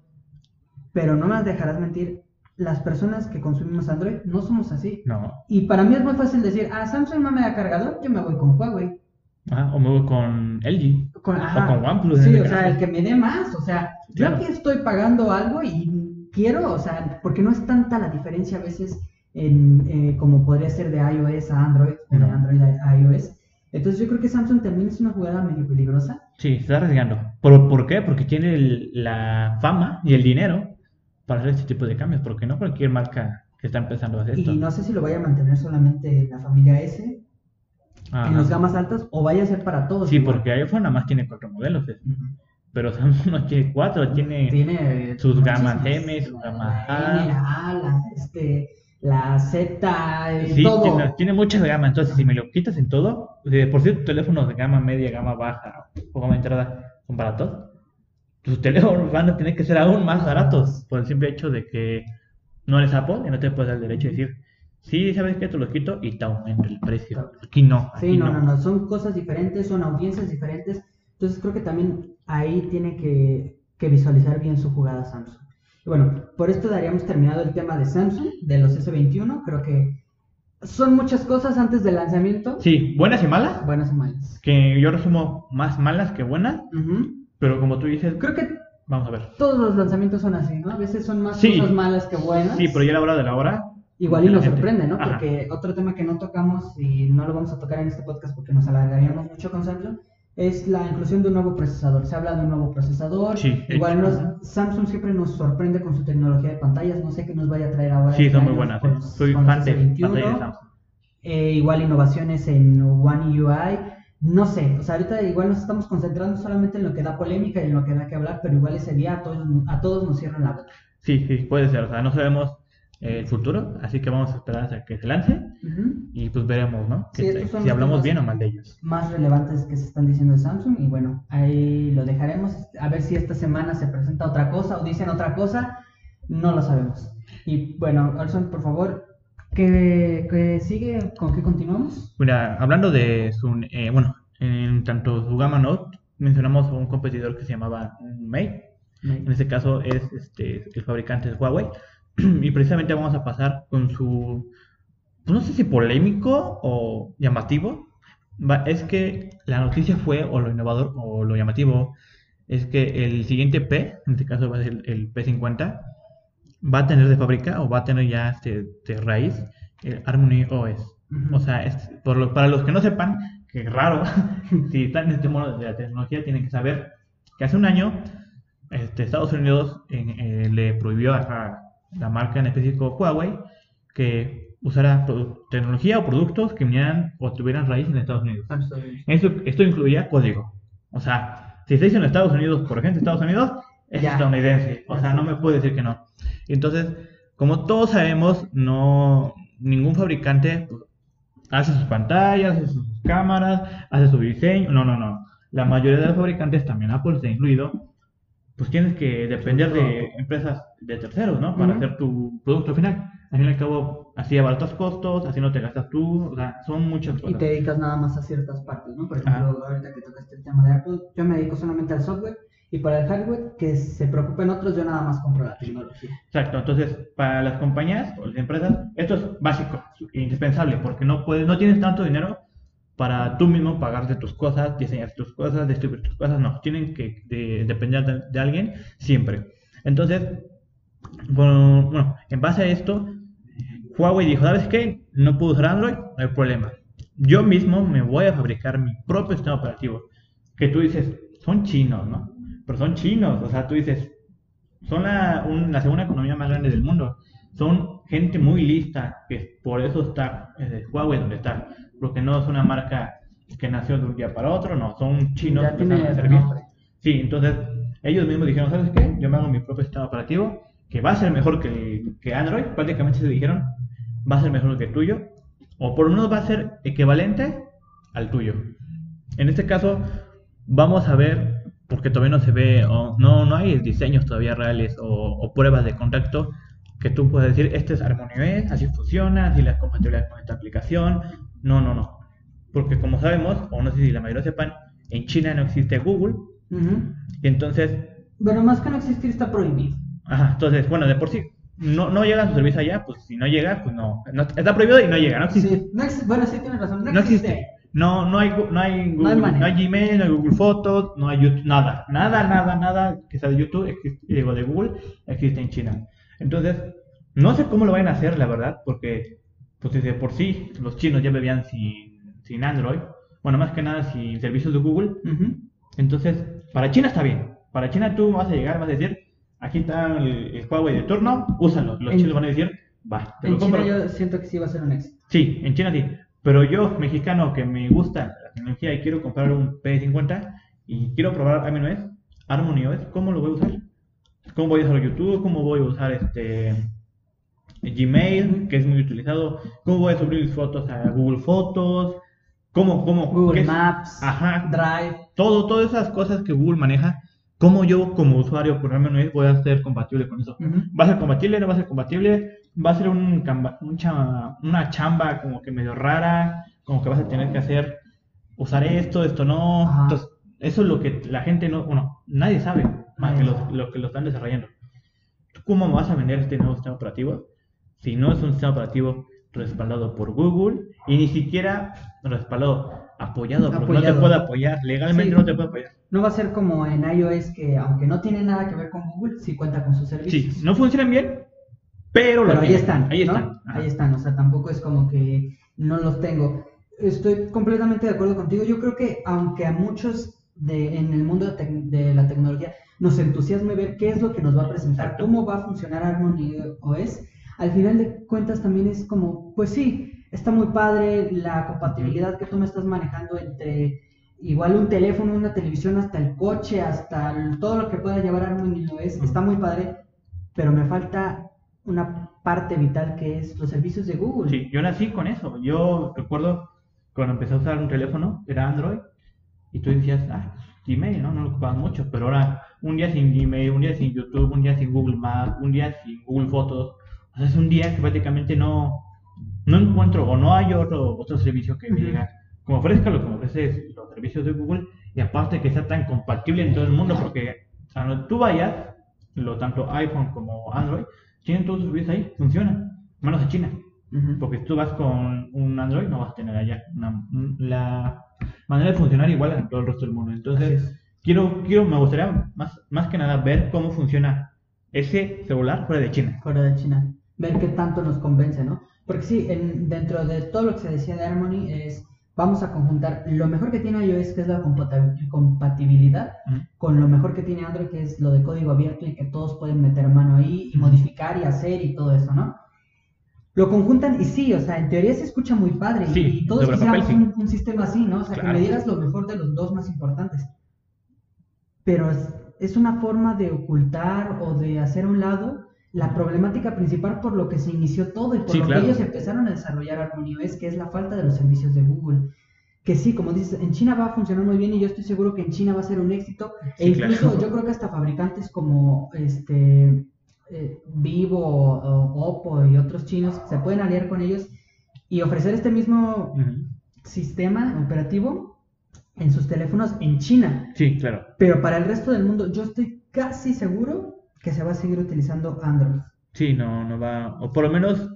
A: Pero no me dejarás mentir, las personas que consumimos Android no somos así.
B: No.
A: Y para mí es muy fácil decir, ah, Samsung no me da cargador, yo me voy con Huawei.
B: Ah, o me voy con LG. o con OnePlus.
A: Sí, o sea, el que me dé más. O sea, yo aquí estoy pagando algo y quiero, o sea, porque no es tanta la diferencia a veces en, eh, como podría ser de iOS a Android o de Android a iOS. Entonces yo creo que Samsung también es una jugada medio peligrosa.
B: Sí, está arriesgando. ¿Por, ¿por qué? Porque tiene la fama y el dinero para hacer este tipo de cambios, porque no cualquier marca que está empezando a hacer esto.
A: Y no sé si lo vaya a mantener solamente la familia S en las gamas altas o vaya a ser para todos.
B: Sí, porque iPhone nada más tiene cuatro modelos. Pero Samsung no tiene cuatro, tiene,
A: tiene
B: sus gamas M, sus gamas
A: A. La la, este, la Z,
B: eh, sí, todo. Tiene, tiene, muchas gamas. Entonces, si me lo quitas en todo, por cierto, teléfonos de gama media, gama baja o gama entrada son baratos tus teléfonos van a tener que ser aún más baratos por el simple hecho de que no eres Apple y no te puedes dar el derecho de decir, sí, sabes que te lo quito y te aumento el precio. Aquí no.
A: sí, no, no, no, son cosas diferentes, son audiencias diferentes. Entonces creo que también ahí tiene que, que visualizar bien su jugada Samsung. Y bueno, por esto daríamos terminado el tema de Samsung, de los S21. Creo que son muchas cosas antes del lanzamiento.
B: Sí, buenas y malas.
A: Buenas y malas.
B: Que yo resumo más malas que buenas. Pero como tú dices,
A: creo que
B: vamos a ver.
A: Todos los lanzamientos son así, ¿no? A veces son más cosas malas que buenas.
B: Sí, pero ya a la hora de la hora.
A: Igual y nos sorprende, ¿no? Porque otro tema que no tocamos y no lo vamos a tocar en este podcast porque nos alargaríamos mucho con Samsung es la inclusión de un nuevo procesador. Se habla de un nuevo procesador.
B: Sí,
A: Igual Samsung siempre nos sorprende con su tecnología de pantallas. No sé qué nos vaya a traer ahora.
B: Sí, son muy buenas. Soy fan de pantallas de Samsung.
A: Eh, igual innovaciones en One UI no sé, o sea, ahorita igual nos estamos concentrando solamente en lo que da polémica y en lo que da que hablar, pero igual ese día a todos, a todos nos cierran la boca.
B: Sí, sí, puede ser, o sea, no sabemos el futuro, así que vamos a esperar hasta que se lance y pues veremos, ¿no? si hablamos bien o mal de ellos.
A: Más relevantes que se están diciendo de Samsung y bueno, ahí lo dejaremos, a ver si esta semana se presenta otra cosa o dicen otra cosa, no lo sabemos. Y bueno, Olson, por favor, ¿Qué, sigue? ¿Con qué continuamos?
B: Mira, hablando de su, eh, bueno, en tanto su gama Note, mencionamos a un competidor que se llamaba Mate. En este caso es este, el fabricante es Huawei. y precisamente vamos a pasar con su, pues no sé si polémico o llamativo. Es que la noticia fue, o lo innovador, o lo llamativo, es que el siguiente P, en este caso va a ser el P50, va a tener de fábrica o va a tener ya este, de raíz el Harmony OS. O sea, por para los que no sepan, que raro, si están en este modo de la tecnología, tienen que saber que hace un año este, Estados Unidos eh, le prohibió a la marca en específico Huawei que usara tecnología o productos que vinieran o tuvieran raíz en Estados Unidos. Esto, esto incluía código. O sea, si se hizo en Estados Unidos por gente de Estados Unidos, es estadounidense. O sea, no me puede decir que no. Entonces, como todos sabemos, no ningún fabricante hace sus pantallas, hace sus cámaras, hace su diseño. No, no, no. La mayoría de los fabricantes, también Apple está incluido, pues tienes que depender de empresas de terceros, ¿no? Para hacer tu producto final. Al fin y al cabo, así abaratas costos, así no te gastas tú, o sea, son muchas cosas.
A: Y te dedicas nada más a ciertas partes, ¿no? Por ejemplo, ahorita que tocaste el tema de Apple, yo me dedico solamente al software y para el hardware, que se preocupen otros, yo nada más compro la tecnología.
B: Exacto, entonces para las compañías o las empresas, esto es básico, indispensable, porque no, puedes, no tienes tanto dinero para tú mismo pagarte tus cosas, diseñar tus cosas, distribuir tus cosas, no, tienen que depender de, alguien siempre. Entonces, bueno, en base a esto, Huawei dijo, ¿sabes qué? No puedo usar Android, no hay problema. Yo mismo me voy a fabricar mi propio sistema operativo. Que tú dices, son chinos, ¿no? pero son chinos, o sea, tú dices, son la, segunda economía más grande del mundo, son gente muy lista, que por eso está eh, Huawei donde está, porque no es una marca que nació de un día para otro, no, son chinos que
A: tiene
B: saben servir. Sí, entonces ellos mismos dijeron, ¿sabes qué? Yo me hago mi propio sistema operativo, que va a ser mejor que, que Android, prácticamente se dijeron, va a ser mejor que el tuyo, o por lo menos va a ser equivalente al tuyo. En este caso, vamos a ver, porque todavía no se ve, o no, no hay diseños todavía reales o, o pruebas de contacto que tú puedas decir, este es HarmonyOS, así funciona, así la compatibilidad con esta aplicación. No, no, no. Porque como sabemos, o no sé si la mayoría sepan, en China no existe Google, y entonces
A: Bueno, más que no existir está prohibido.
B: Ajá, entonces, bueno, de por sí, no, no llega su servicio allá, pues si no llega, pues no, no- está prohibido y no llega, no existe.
A: Sí, no ex- bueno, sí tienes razón. No,
B: No existe. No, no hay, no hay
A: No
B: Google,
A: hay
B: no hay, Gmail, no hay Google Fotos, no hay YouTube, nada, nada, nada, nada que sea de YouTube, existe, digo, de Google, existe en China. Entonces, no sé cómo lo vayan a hacer, la verdad, porque, pues si de por sí los chinos ya bebían sin, sin Android, bueno, más que nada sin servicios de Google, entonces, para China está bien. Para China tú vas a llegar, vas a decir, aquí está el, el Huawei de turno, úsalo. Los
A: En-
B: chinos van a decir, va, te
A: En
B: lo
A: China yo siento que sí va a ser un éxito.
B: Sí, en China sí. Pero yo, mexicano, que me gusta la tecnología y quiero comprar un P50 y quiero probar HarmonyOS, HarmonyOS, ¿cómo lo voy a usar? ¿Cómo voy a usar YouTube? ¿Cómo voy a usar este Gmail, que es muy utilizado? ¿Cómo voy a subir mis fotos a Google Fotos? ¿Cómo, cómo?
A: Google? Maps,
B: Ajá,
A: Drive.
B: todo, todas esas cosas que Google maneja, ¿cómo yo como usuario por HarmonyOS voy a ser compatible con eso? ¿Va a ser compatible? ¿No va a ser compatible? ¿Va a ser un, camba- un chamba- una chamba como que medio rara? Como que vas a tener que hacer, usar esto, esto no.
A: Ajá.
B: Entonces, eso es lo que la gente no, bueno, nadie sabe más que los, los que lo están desarrollando. ¿Tú cómo vas a vender este nuevo sistema operativo si no es un sistema operativo respaldado por Google y ni siquiera respaldado, apoyado, porque no te puede apoyar, legalmente
A: Sí.
B: no te puede apoyar.
A: No va a ser como en iOS que aunque no tiene nada que ver con Google, sí cuenta con sus servicios.
B: Sí, no funcionan bien, pero, lo
A: Pero ahí
B: tienen.
A: están.
B: Ahí
A: ¿no?
B: están. Ajá.
A: Ahí están. O sea, tampoco es como que no los tengo. Estoy completamente de acuerdo contigo. Yo creo que aunque a muchos de, en el mundo de, la tecnología nos entusiasme ver qué es lo que nos va a presentar,
B: Exacto.
A: cómo va a funcionar Harmony OS, al final de cuentas también es como, pues sí, está muy padre la compatibilidad que tú me estás manejando entre igual un teléfono, una televisión, hasta el coche, hasta todo lo que pueda llevar Harmony OS,
B: Ujú.
A: está muy padre, pero me falta una parte vital que es los servicios de Google.
B: Sí, yo nací con eso. Yo recuerdo cuando empecé a usar un teléfono, era Android, y tú decías, ah, Gmail, ¿no? No lo ocupabas mucho, pero ahora un día sin Gmail, un día sin YouTube, un día sin Google Maps, un día sin Google Fotos. O sea, es un día que prácticamente no, no encuentro o no hay otro, otro servicio que me diga, como ofrezca lo que me ofrece los servicios de Google, y aparte que sea tan compatible en todo el mundo, porque donde tú vayas, lo, tanto iPhone como Android, tienen todos sus servicios ahí, funcionan, menos en China. Porque tú vas con un Android, no vas a tener allá una- la manera de funcionar igual en todo el resto del mundo. Entonces,
A: es.
B: quiero, quiero, me gustaría más, más que nada ver cómo funciona ese celular fuera de China.
A: fuera de China. Ver qué tanto nos convence, ¿no? Porque sí, en- dentro de todo lo que se decía de Harmony es, vamos a conjuntar lo mejor que tiene iOS, que es la compatibilidad, con lo mejor que tiene Android, que es lo de código abierto y que todos pueden meter mano ahí y modificar y hacer y todo eso, ¿no? Lo conjuntan y sí, o sea, en teoría se escucha muy padre
B: Sí,
A: y todos
B: papel,
A: quisiéramos un, un sistema así, ¿no? O sea,
B: Claro.
A: que me dieras lo mejor de los dos más importantes. Pero es, es una forma de ocultar o de hacer a un lado la problemática principal por lo que se inició todo y por
B: Sí,
A: lo
B: claro.
A: que ellos empezaron a desarrollar HarmonyOS, que es la falta de los servicios de Google. Que sí, como dices, en China va a funcionar muy bien y yo estoy seguro que en China va a ser un éxito. e incluso
B: claro.
A: yo creo que hasta fabricantes como este eh, Vivo o Oppo y otros chinos se pueden aliar con ellos y ofrecer este mismo sistema operativo en sus teléfonos en China.
B: Sí, claro.
A: Pero para el resto del mundo, yo estoy casi seguro que se va a seguir utilizando Android.
B: Sí, no, no va. O por lo menos,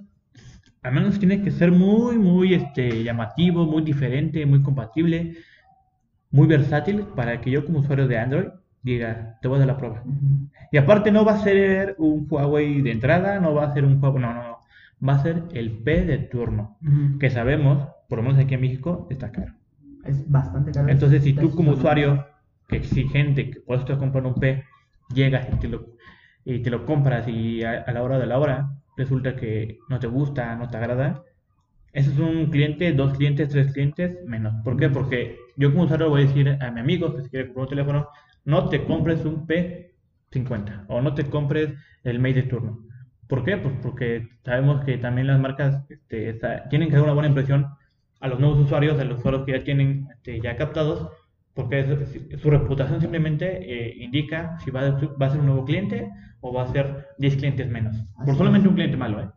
B: al menos tiene que ser muy, muy este, llamativo, muy diferente, muy compatible, muy versátil para que yo como usuario de Android diga, te voy a dar la prueba. Y aparte no va a ser un Huawei de entrada, no va a ser un Huawei, no, no, no. Va a ser el P de turno, que sabemos, por lo menos aquí en México, está caro.
A: Es bastante caro.
B: Entonces, si tú como usuario que exigente, que te comprar un P, llegas y te lo, y te lo compras y a, la hora de la hora resulta que no te gusta, no te agrada, ese es un cliente, dos clientes, tres clientes, menos. ¿Por qué? Porque yo como usuario voy a decir a mi amigo que si quiere comprar un teléfono, no te compres un P50 o no te compres el Mate de turno. ¿Por qué? Pues porque sabemos que también las marcas este, tienen que dar una buena impresión a los nuevos usuarios, a los usuarios que ya tienen este, ya captados, porque su reputación simplemente eh, indica si va a, va a, ser un nuevo cliente o va a ser 10 clientes menos. por solamente un cliente malo, ¿eh?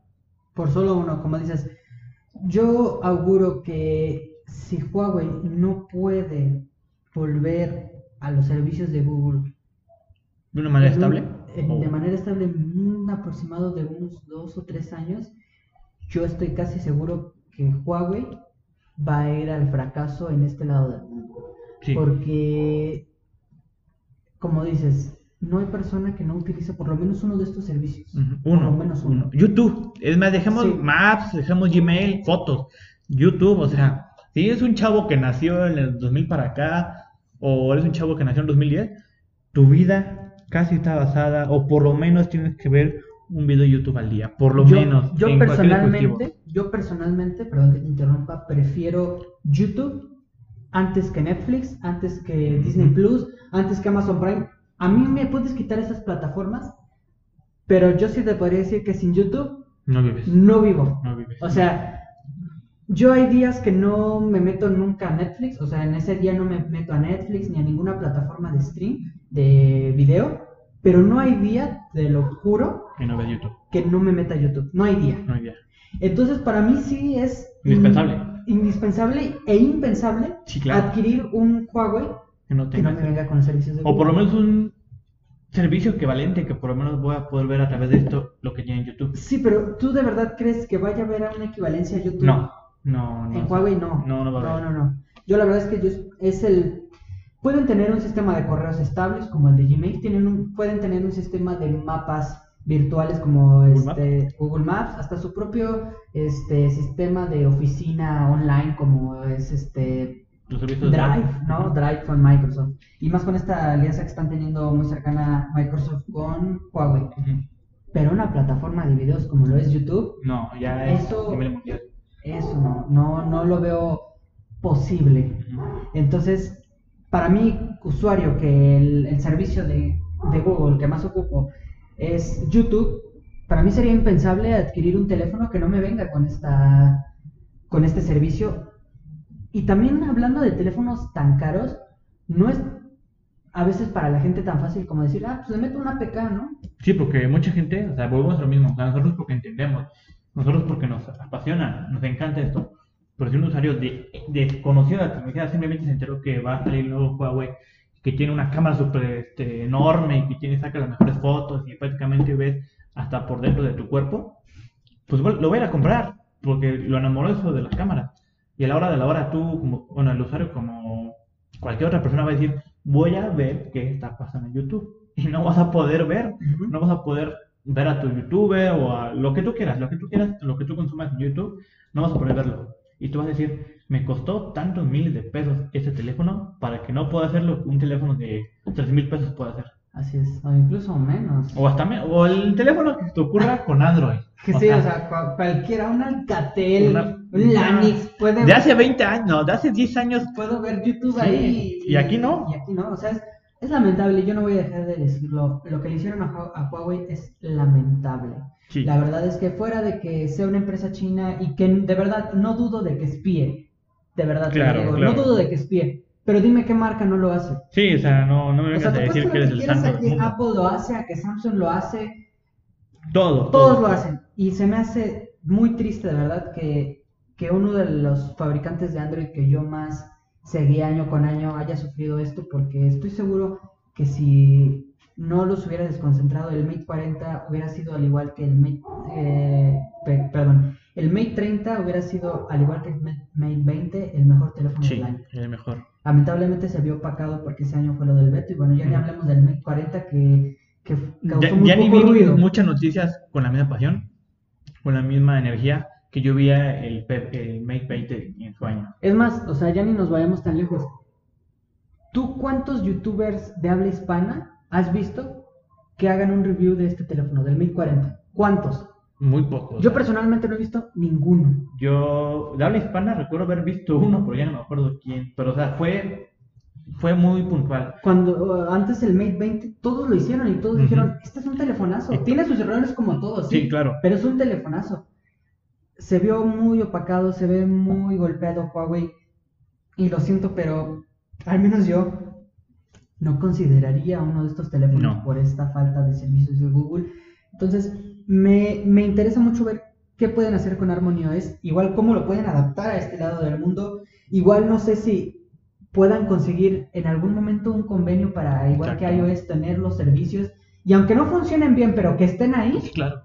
A: Por solo uno, como dices. Yo auguro que si Huawei no puede volver a los servicios de Google
B: de una manera estable,
A: de manera estable un aproximado de unos dos o tres años, yo estoy casi seguro que Huawei va a ir al fracaso en este lado del mundo. Porque, como dices, no hay persona que no utilice por lo menos uno de estos servicios.
B: Uno, menos uno. YouTube. Es más, dejemos Maps, dejemos Gmail, fotos. YouTube, o sea, si es un chavo que nació en el 2000 para acá, o eres un chavo que nació en el 2010, tu vida casi está basada, o por lo menos tienes que ver un video de YouTube al día, por lo menos.
A: Yo personalmente, yo personalmente, perdón que te interrumpa, prefiero YouTube antes que Netflix, antes que Disney Plus, antes que Amazon Prime. A mí me puedes quitar esas plataformas, pero yo sí te podría decir que sin YouTube
B: no vives.
A: No vivo. O sea, yo hay días que no me meto nunca a Netflix, o sea, en ese día no me meto a Netflix ni a ninguna plataforma de stream, de video, pero no hay día, te lo juro,
B: que no YouTube.
A: Que no me meta a YouTube. No hay día.
B: No hay día.
A: Entonces, para mí sí es
B: indispensable.
A: Indispensable e impensable adquirir un Huawei
B: que no, tenga
A: me venga con servicios de
B: O por lo menos un servicio equivalente que por lo menos voy a poder ver a través de esto lo que tiene en YouTube.
A: Sí, pero ¿tú de verdad crees que vaya a haber una equivalencia a YouTube?
B: No, no, no.
A: En Huawei no.
B: No, no va
A: a haber. No, no, no. Yo la verdad es que yo, es el... Pueden tener un sistema de correos estables como el de Gmail, tienen un, pueden tener un sistema de mapas virtuales como Google, este, Maps. Google Maps, hasta su propio este, sistema de oficina online como es este Drive, ¿no? Drive con Microsoft. Y más con esta alianza que están teniendo muy cercana Microsoft con Huawei. Pero una plataforma de videos como lo es YouTube,
B: no, ya eso,
A: eso no, no, no lo veo posible. Entonces, para mí, usuario, que el, servicio de, de, Google que más ocupo es YouTube, para mí sería impensable adquirir un teléfono que no me venga con esta con este servicio y también hablando de teléfonos tan caros, no es a veces para la gente tan fácil como decir, ah, pues le meto una PK, ¿no?
B: Sí, porque mucha gente, o sea, volvemos a lo mismo, nosotros porque entendemos, nosotros porque nos apasiona, nos encanta esto, pero si un usuario de, desconocido de tecnología simplemente se enteró que va a salir el Huawei, que tiene una cámara súper este, enorme y que tiene, saca las mejores fotos y prácticamente ves hasta por dentro de tu cuerpo, pues lo voy a ir a comprar, porque lo enamoró eso de las cámaras. Y a la hora de la hora tú, como, bueno, el usuario como cualquier otra persona va a decir, voy a ver qué está pasando en YouTube. Y no vas a poder ver, no vas a poder ver a tu youtuber o a lo que tú quieras, lo que tú quieras, lo que tú consumas en YouTube, no vas a poder verlo. Y tú vas a decir, me costó tantos miles de pesos ese teléfono para que no pueda hacer lo que un teléfono de 3 mil pesos puede hacer.
A: Así es, o incluso menos.
B: O hasta menos, o el teléfono que te ocurra con Android.
A: Que sí, o sea, cualquiera, un Alcatel, un Lanix, puede
B: De hace 20 años, de hace 10 años.
A: Puedo ver YouTube ahí.
B: Y, aquí no.
A: Y aquí no, o sea, es, lamentable, yo no voy a dejar de decirlo. Lo que le hicieron a, Huawei es lamentable. La verdad es que fuera de que sea una empresa china y que de verdad no dudo de que espíe, de verdad,
B: claro,
A: no dudo de que espíe, pero dime qué marca no lo hace.
B: Sí, o sea, no, no me vengas a decir que eres el santo.
A: A que Apple lo hace, a que Samsung lo hace.
B: Todo.
A: Todos lo hacen. Y se me hace muy triste, de verdad, que, que uno de los fabricantes de Android que yo más seguí año con año haya sufrido esto, porque estoy seguro que si no los hubiera desconcentrado, el Mate 40 hubiera sido al igual que el Mate, eh, perdón, el Mate 30 hubiera sido al igual que el Mate 20 el mejor teléfono
B: del
A: año.
B: el mejor.
A: Lamentablemente se vio opacado porque ese año fue lo del veto y bueno, ya ni hablemos del Mate 40 que, que causó ya,
B: ya
A: ni vi
B: muchas noticias con la misma pasión, con la misma energía que yo vi el, el Mate 20 en su año.
A: Es más, o sea, ya ni nos vayamos tan lejos. ¿Tú cuántos youtubers de habla hispana has visto que hagan un review de este teléfono, del 1040? ¿Cuántos?
B: Muy pocos.
A: Yo personalmente no he visto ninguno.
B: Yo, de habla hispana, recuerdo haber visto uno, pero ya no me acuerdo quién. Pero, o sea, fue, fue muy puntual.
A: Cuando antes el Mate 20, todos lo hicieron y todos dijeron, este es un telefonazo.
B: Esto-
A: Tiene sus errores como todos, sí,
B: Sí, claro.
A: pero es un telefonazo. Se vio muy opacado, se ve muy golpeado Huawei. Y lo siento, pero al menos yo no consideraría uno de estos teléfonos
B: No.
A: por esta falta de servicios de Google. Entonces, me, me interesa mucho ver qué pueden hacer con Harmony OS, igual cómo lo pueden adaptar a este lado del mundo. Igual no sé si puedan conseguir en algún momento un convenio para, igual que
B: Exacto.
A: iOS, tener los servicios. Y aunque no funcionen bien, pero que estén ahí,
B: Sí, claro.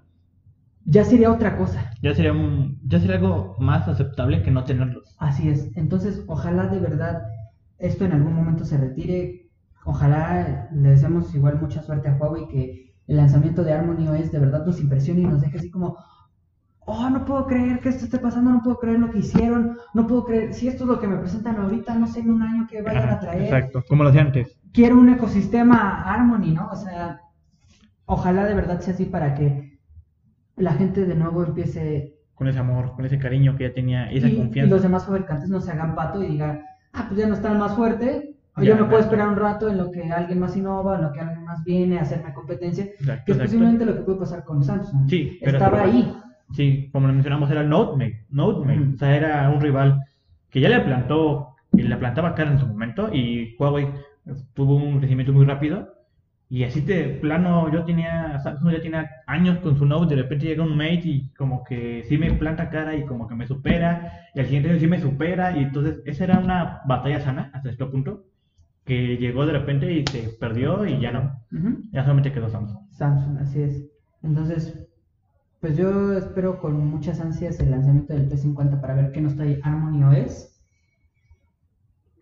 A: ya sería otra cosa.
B: Ya sería, un, ya sería algo más aceptable que no tenerlos.
A: Así es. Entonces, ojalá de verdad esto en algún momento se retire. Ojalá le deseamos igual mucha suerte a Huawei que el lanzamiento de Harmony OS de verdad nos impresione y nos deje así como, oh, no puedo creer que esto esté pasando, no puedo creer lo que hicieron, no puedo creer, si esto es lo que me presentan ahorita, no sé en un año que vayan a traer.
B: Exacto, como lo hacía antes.
A: Quiero un ecosistema Harmony, ¿no? O sea, ojalá de verdad sea así para que la gente de nuevo empiece
B: Con ese amor, con ese cariño que ya tenía, esa
A: y, y
B: confianza.
A: los demás fabricantes no se hagan pato y digan, ah, pues ya no está el más fuerte, o
B: Ya,
A: yo me puedo esperar un rato en lo que alguien más innova, en lo que alguien más viene a hacerme competencia,
B: Exacto,
A: que es posiblemente lo que puede pasar con Samsung.
B: Sí, pero
A: Estaba ahí.
B: Sí, como lo mencionamos, era el NoteMate. NoteMate.
A: Ujú.
B: O sea, era un rival que ya le plantó, y le plantaba cara en su momento, y Huawei tuvo un crecimiento muy rápido. Y así de plano, yo tenía, Samsung ya tenía años con su Note, de repente llega un Mate y como que sí me planta cara y como que me supera, y al siguiente año sí me supera, y entonces esa era una batalla sana hasta este punto, que llegó de repente y se perdió y ya no, ya solamente quedó Samsung.
A: Samsung, así es. Entonces, pues yo espero con muchas ansias el lanzamiento del P50 para ver qué nos trae Harmony OS.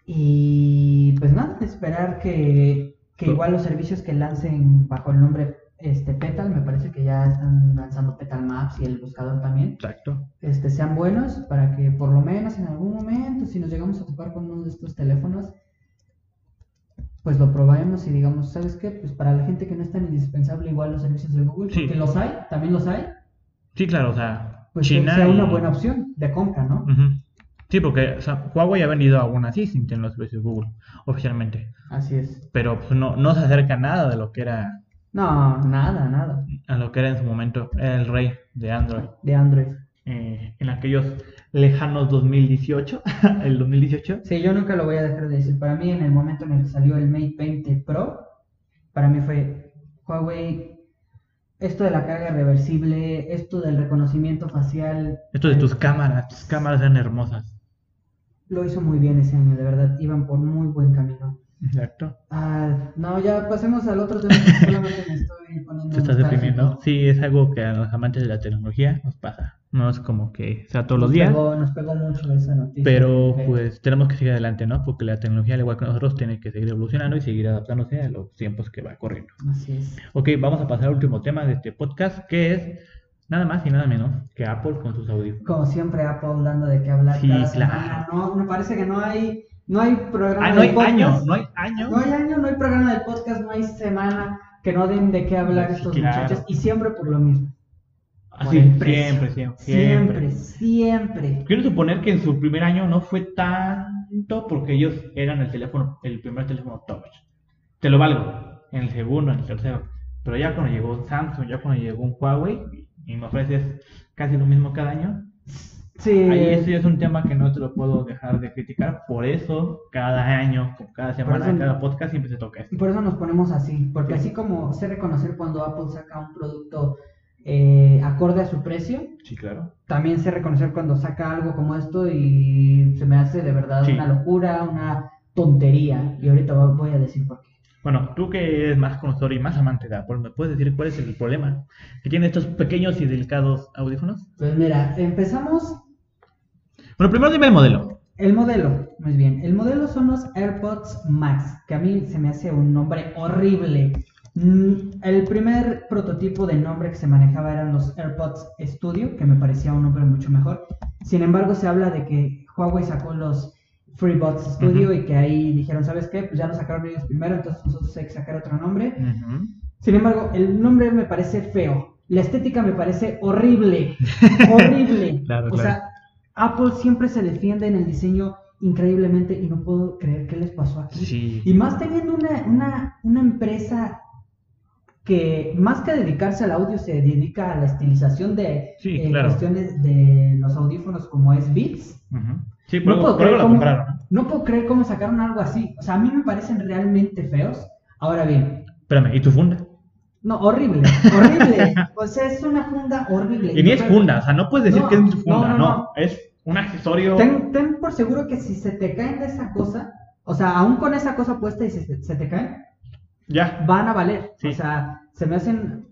A: Y pues nada, esperar que, que igual los servicios que lancen bajo el nombre este Petal, me parece que ya están lanzando Petal Maps y el buscador también,
B: Exacto.
A: este, sean buenos para que por lo menos en algún momento, si nos llegamos a topar con uno de estos teléfonos, pues lo probemos y digamos, ¿sabes qué? Pues para la gente que no es tan indispensable igual los servicios de Google,
B: Sí.
A: porque los hay, también los hay,
B: Sí, claro, o sea,
A: pues
B: China
A: sea una buena opción de compra, ¿no?
B: Sí, porque o sea, Huawei ha vendido aún así sin tener los servicios Google oficialmente.
A: Así es.
B: Pero pues, no, no se acerca nada de lo que era
A: No, nada, nada.
B: a lo que era en su momento era el rey de Android.
A: De Android.
B: Eh, en aquellos lejanos 2018, el 2018.
A: Sí, yo nunca lo voy a dejar de decir. Para mí, en el momento en el que salió el Mate 20 Pro, para mí fue Huawei. Esto de la carga reversible, esto del reconocimiento facial,
B: Esto de tus cámaras, tus cámaras eran hermosas.
A: lo hizo muy bien ese año, de verdad. Iban por muy buen camino.
B: Exacto.
A: Ah, no, ya pasemos al otro tema. que solamente me estoy poniendo
B: Te estás deprimiendo. Sí, es algo que a los amantes de la tecnología nos pasa. No es como que sea todos los días.
A: pegó- nos pegó mucho esa noticia.
B: Pero pues tenemos que seguir adelante, ¿no? Porque la tecnología, al igual que nosotros, tiene que seguir evolucionando y seguir adaptándose a los tiempos que va corriendo.
A: Así es.
B: Ok, vamos a pasar al último tema de este podcast, que es nada más y nada menos que Apple con sus audífonos.
A: Como siempre, Apple dando de qué hablar
B: Sí,
A: cada
B: claro.
A: semana. No, me parece que no hay, no hay programa
B: Ah, no
A: de
B: hay
A: podcast.
B: año, no hay año.
A: No hay año, no hay programa de podcast, no hay semana que no den de qué hablar
B: Sí,
A: estos
B: claro.
A: muchachos. Y siempre por lo mismo.
B: Así,
A: Por
B: siempre, siempre,
A: Siempre,
B: siempre.
A: siempre.
B: Quiero suponer que en su primer año no fue tanto porque ellos eran el teléfono, el primer teléfono touch. Te lo valgo. En el segundo, en el tercero. Pero ya cuando llegó Samsung, ya cuando llegó un Huawei y me ofreces casi lo mismo cada año,
A: Sí,
B: ahí ese es un tema que no te lo puedo dejar de criticar. Por eso, cada año, cada semana,
A: eso-
B: cada podcast siempre se toca esto.
A: y por eso nos ponemos así. Porque
B: Sí.
A: así como sé reconocer cuando Apple saca un producto eh, acorde a su precio,
B: Sí, claro.
A: también sé reconocer cuando saca algo como esto y se me hace de verdad
B: Sí.
A: una locura, una tontería. Y ahorita vo- voy a decir por qué.
B: Bueno, tú que eres más conocedor y más amante de Apple, ¿me puedes decir cuál es el problema que tienen estos pequeños y delicados audífonos?
A: Pues mira, empezamos
B: Bueno, primero dime el modelo.
A: el modelo. Muy bien, el modelo son los AirPods Max, que a mí se me hace un nombre horrible. Mm, El primer prototipo de nombre que se manejaba eran los AirPods Studio, que me parecía un nombre mucho mejor. Sin embargo, se habla de que Huawei sacó los FreeBots Studio y que ahí dijeron, ¿sabes qué? Pues ya lo sacaron ellos primero, entonces nosotros hay que sacar otro nombre. Sin embargo, el nombre me parece feo. La estética me parece horrible. horrible. o sea, Apple siempre se defiende en el diseño increíblemente y no puedo creer qué les pasó aquí. Y más teniendo una, una, una empresa que más que dedicarse al audio se dedica a la estilización de eh, cuestiones de los audífonos como es Beats.
B: Sí, no, puedo creer
A: cómo, no puedo creer cómo sacaron algo así. O sea, a mí me parecen realmente feos. Ahora bien.
B: Espérame, ¿y tu funda?
A: No, horrible, horrible. o sea, es una funda horrible.
B: Y ni es funda, o sea, no puedes decir que es tu funda, no, es un accesorio.
A: Ten, ten, por seguro que si se te caen de esa cosa, o sea, aún con esa cosa puesta y se, se te caen,
B: ya.
A: Van a valer. O sea, se me hacen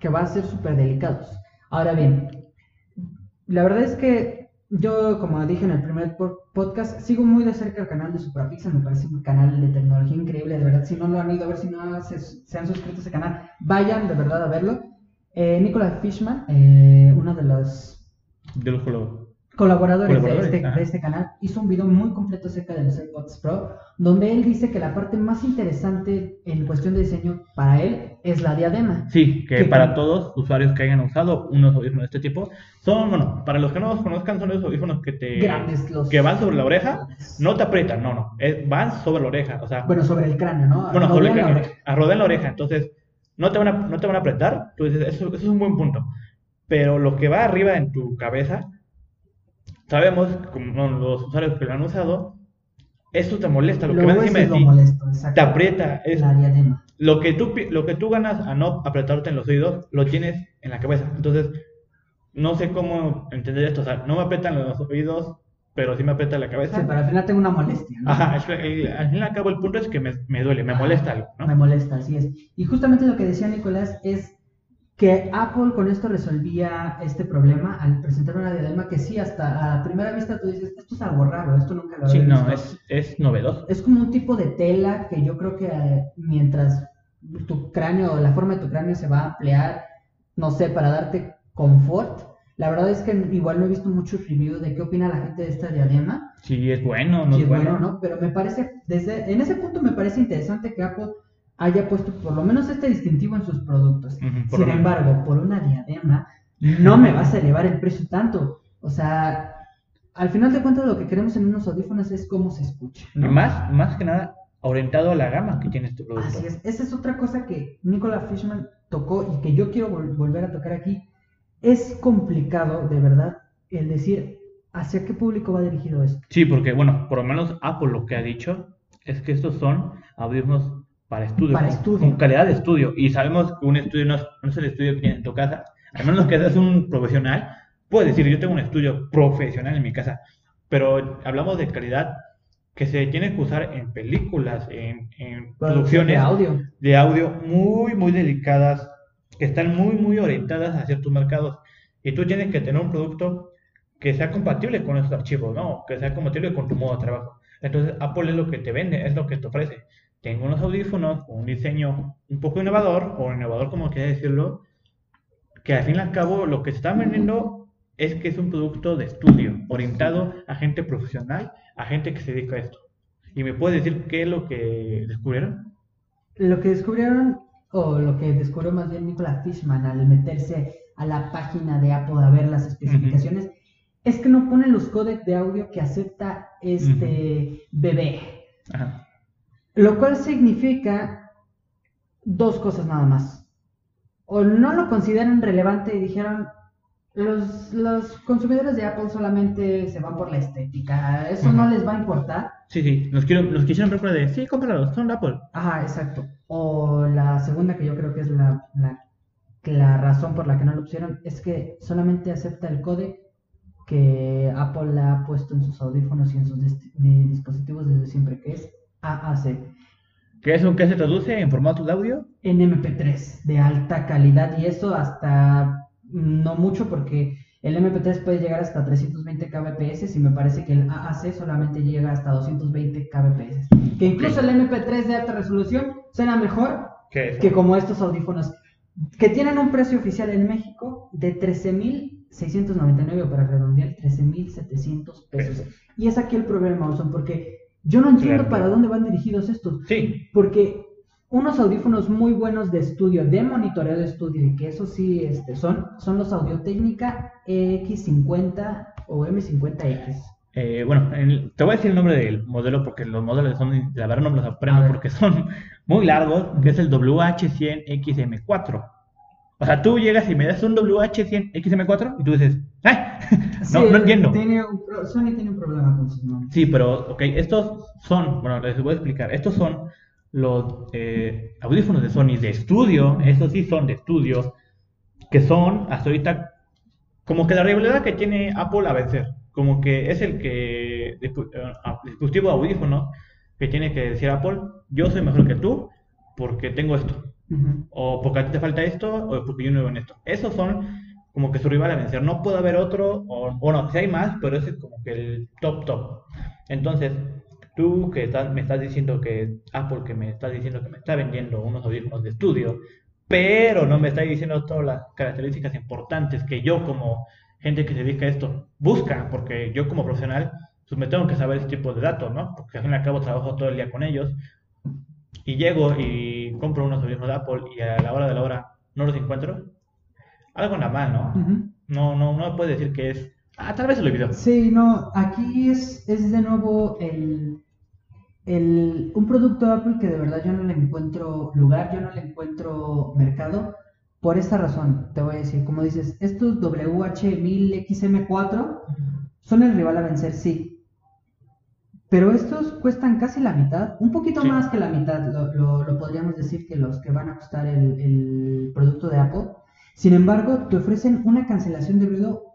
A: que van a ser súper delicados. Ahora bien, la verdad es que yo, como dije en el primer podcast, sigo muy de cerca el canal de Suprapixel. Me parece un canal de tecnología increíble. De verdad, si no lo han ido a ver, si no se, han suscrito a ese canal, vayan de verdad a verlo. Eh, Nicolas Fishman, eh, uno de los.
B: De los
A: colaboradores, de, este, de, este, canal, hizo un video muy completo acerca de los AirPods Pro, donde él dice que la parte más interesante en cuestión de diseño para él es la diadema.
B: Sí, que, para todos usuarios que hayan usado unos audífonos de este tipo, son, bueno, para los que no los conozcan, son esos audífonos que te...
A: Grandes, los...
B: Que van sobre la oreja, no te aprietan, no, no, van sobre la oreja, o sea...
A: Bueno, sobre el cráneo, ¿no?
B: Bueno, sobre el cráneo, a rodear la oreja, entonces no te van a, no te van a apretar, entonces eso, eso es un buen punto. Pero lo que va arriba en tu cabeza sabemos, como los usuarios que lo han usado, eso te molesta, lo, que va encima de ti, te aprieta, es lo que tú lo que tú ganas a no apretarte en los oídos, lo tienes en la cabeza. Entonces, no sé cómo entender esto, o sea, no me aprietan los oídos, pero sí me aprieta la cabeza.
A: Sí, pero al final tengo una molestia, ¿no?
B: Ajá, al fin y al cabo el punto es que me, me duele, me molesta algo, ¿no?
A: Me molesta, así es. Y justamente lo que decía Nicolás es que Apple con esto resolvía este problema al presentar una diadema que sí, hasta a primera vista tú dices, esto es algo raro, esto nunca lo
B: había Sí, no, es, es novedoso.
A: Es como un tipo de tela que yo creo que eh, mientras tu cráneo, la forma de tu cráneo se va a ampliar, no sé, para darte confort. La verdad es que igual no he visto muchos reviews de qué opina la gente de esta diadema.
B: Sí, es bueno, no
A: sí, es bueno, ¿no? Pero me parece, desde, en ese punto me parece interesante que Apple haya puesto por lo menos este distintivo en sus productos. Sin embargo, por una diadema no me vas a elevar el precio tanto. O sea, al final de cuentas lo que queremos en unos audífonos es cómo se escucha.
B: Y más, más que nada orientado a la gama que tiene este producto.
A: Así es. Esa es otra cosa que Nicola Fishman tocó y que yo quiero volver a tocar aquí. Es complicado, de verdad, el decir hacia qué público va dirigido esto.
B: Sí, porque bueno, por lo menos Apple lo que ha dicho es que estos son audífonos para estudio,
A: para
B: con,
A: estudio.
B: con, calidad de estudio. Y sabemos que un estudio no es, no es el estudio que tienes en tu casa. Al menos que seas un profesional, puedes decir, yo tengo un estudio profesional en mi casa. Pero hablamos de calidad que se tiene que usar en películas, en, en producciones
A: de audio.
B: de audio muy, muy delicadas, que están muy, muy orientadas a ciertos mercados. Y tú tienes que tener un producto que sea compatible con esos archivos, ¿no? Que sea compatible con tu modo de trabajo. Entonces, Apple es lo que te vende, es lo que te ofrece tengo unos audífonos con un diseño un poco innovador, o innovador como quiera decirlo, que al fin y al cabo lo que se está vendiendo es que es un producto de estudio, orientado a gente profesional, a gente que se dedica a esto. ¿Y me puedes decir qué es lo que descubrieron?
A: Lo que descubrieron, o lo que descubrió más bien Nicolas Fishman al meterse a la página de Apple a ver las especificaciones, es que no pone los códecs de audio que acepta este bebé. Ajá. Lo cual significa dos cosas nada más. O no lo consideran relevante y dijeron, los, los consumidores de Apple solamente se van por la estética, eso no les va a importar.
B: Sí, sí, nos, quiero, nos quisieron ver de, sí, cómpralos, son Apple.
A: Ajá, exacto. O la segunda que yo creo que es la, la, la razón por la que no lo pusieron, es que solamente acepta el código que Apple ha puesto en sus audífonos y en sus dispositivos desde siempre, que es AAC.
B: ¿Qué es un que se traduce en formato de audio?
A: En MP3 de alta calidad y eso hasta no mucho porque el MP3 puede llegar hasta 320 kbps y me parece que el AAC solamente llega hasta 220 kbps. Que incluso el MP3 de alta resolución suena mejor que como estos audífonos que tienen un precio oficial en México de 13 mil 13.699 o para redondear 13.700 pesos. Y es aquí el problema, Oson, porque yo no entiendo para dónde van dirigidos estos.
B: Sí.
A: Porque unos audífonos muy buenos de estudio, de monitoreo de estudio, y que eso sí este, son, son los Audio Técnica X50 o M50X.
B: Eh, bueno, te voy a decir el nombre del modelo porque los modelos son, la verdad no me los aprendo porque son muy largos, que es el WH100XM4. O sea, tú llegas y me das un WH100XM4 y tú dices, ¡ay! no, no entiendo.
A: Tiene un, Sony tiene un problema con sus nombres.
B: Sí, pero, ok, estos son, bueno, les voy a explicar, estos son los eh, audífonos de Sony de estudio, estos sí son de estudio, que son hasta ahorita como que la rivalidad que tiene Apple a vencer como que es el que eh, dispositivo audífono que tiene que decir Apple, yo soy mejor que tú porque tengo esto, o porque a ti te falta esto, o porque yo no veo en esto. Esos son como que su rival a vencer. No puede haber otro, o no, si hay más, pero ese es como que el top top. Entonces, tú que estás, me estás diciendo que Apple que me estás diciendo que me está vendiendo unos audífonos de estudio, pero no me está diciendo todas las características importantes que yo como gente que se dedica a esto busca, porque yo como profesional, pues me tengo que saber ese tipo de datos, ¿no? Porque al fin y al cabo trabajo todo el día con ellos y llego y compro unos audífonos de Apple y a la hora de la hora no los encuentro, algo anda mal, ¿no? No, no, no me puede decir que es, ah, tal vez se lo olvidó.
A: Sí, no, aquí es, es de nuevo el, el, un producto de Apple que de verdad yo no le encuentro lugar, yo no le encuentro mercado por esta razón, te voy a decir, como dices, estos WH1000XM4 son el rival a vencer, sí. Pero estos cuestan casi la mitad, un poquito más que la mitad, lo, podríamos decir que los que van a costar el, producto de Apple. Sin embargo, te ofrecen una cancelación de ruido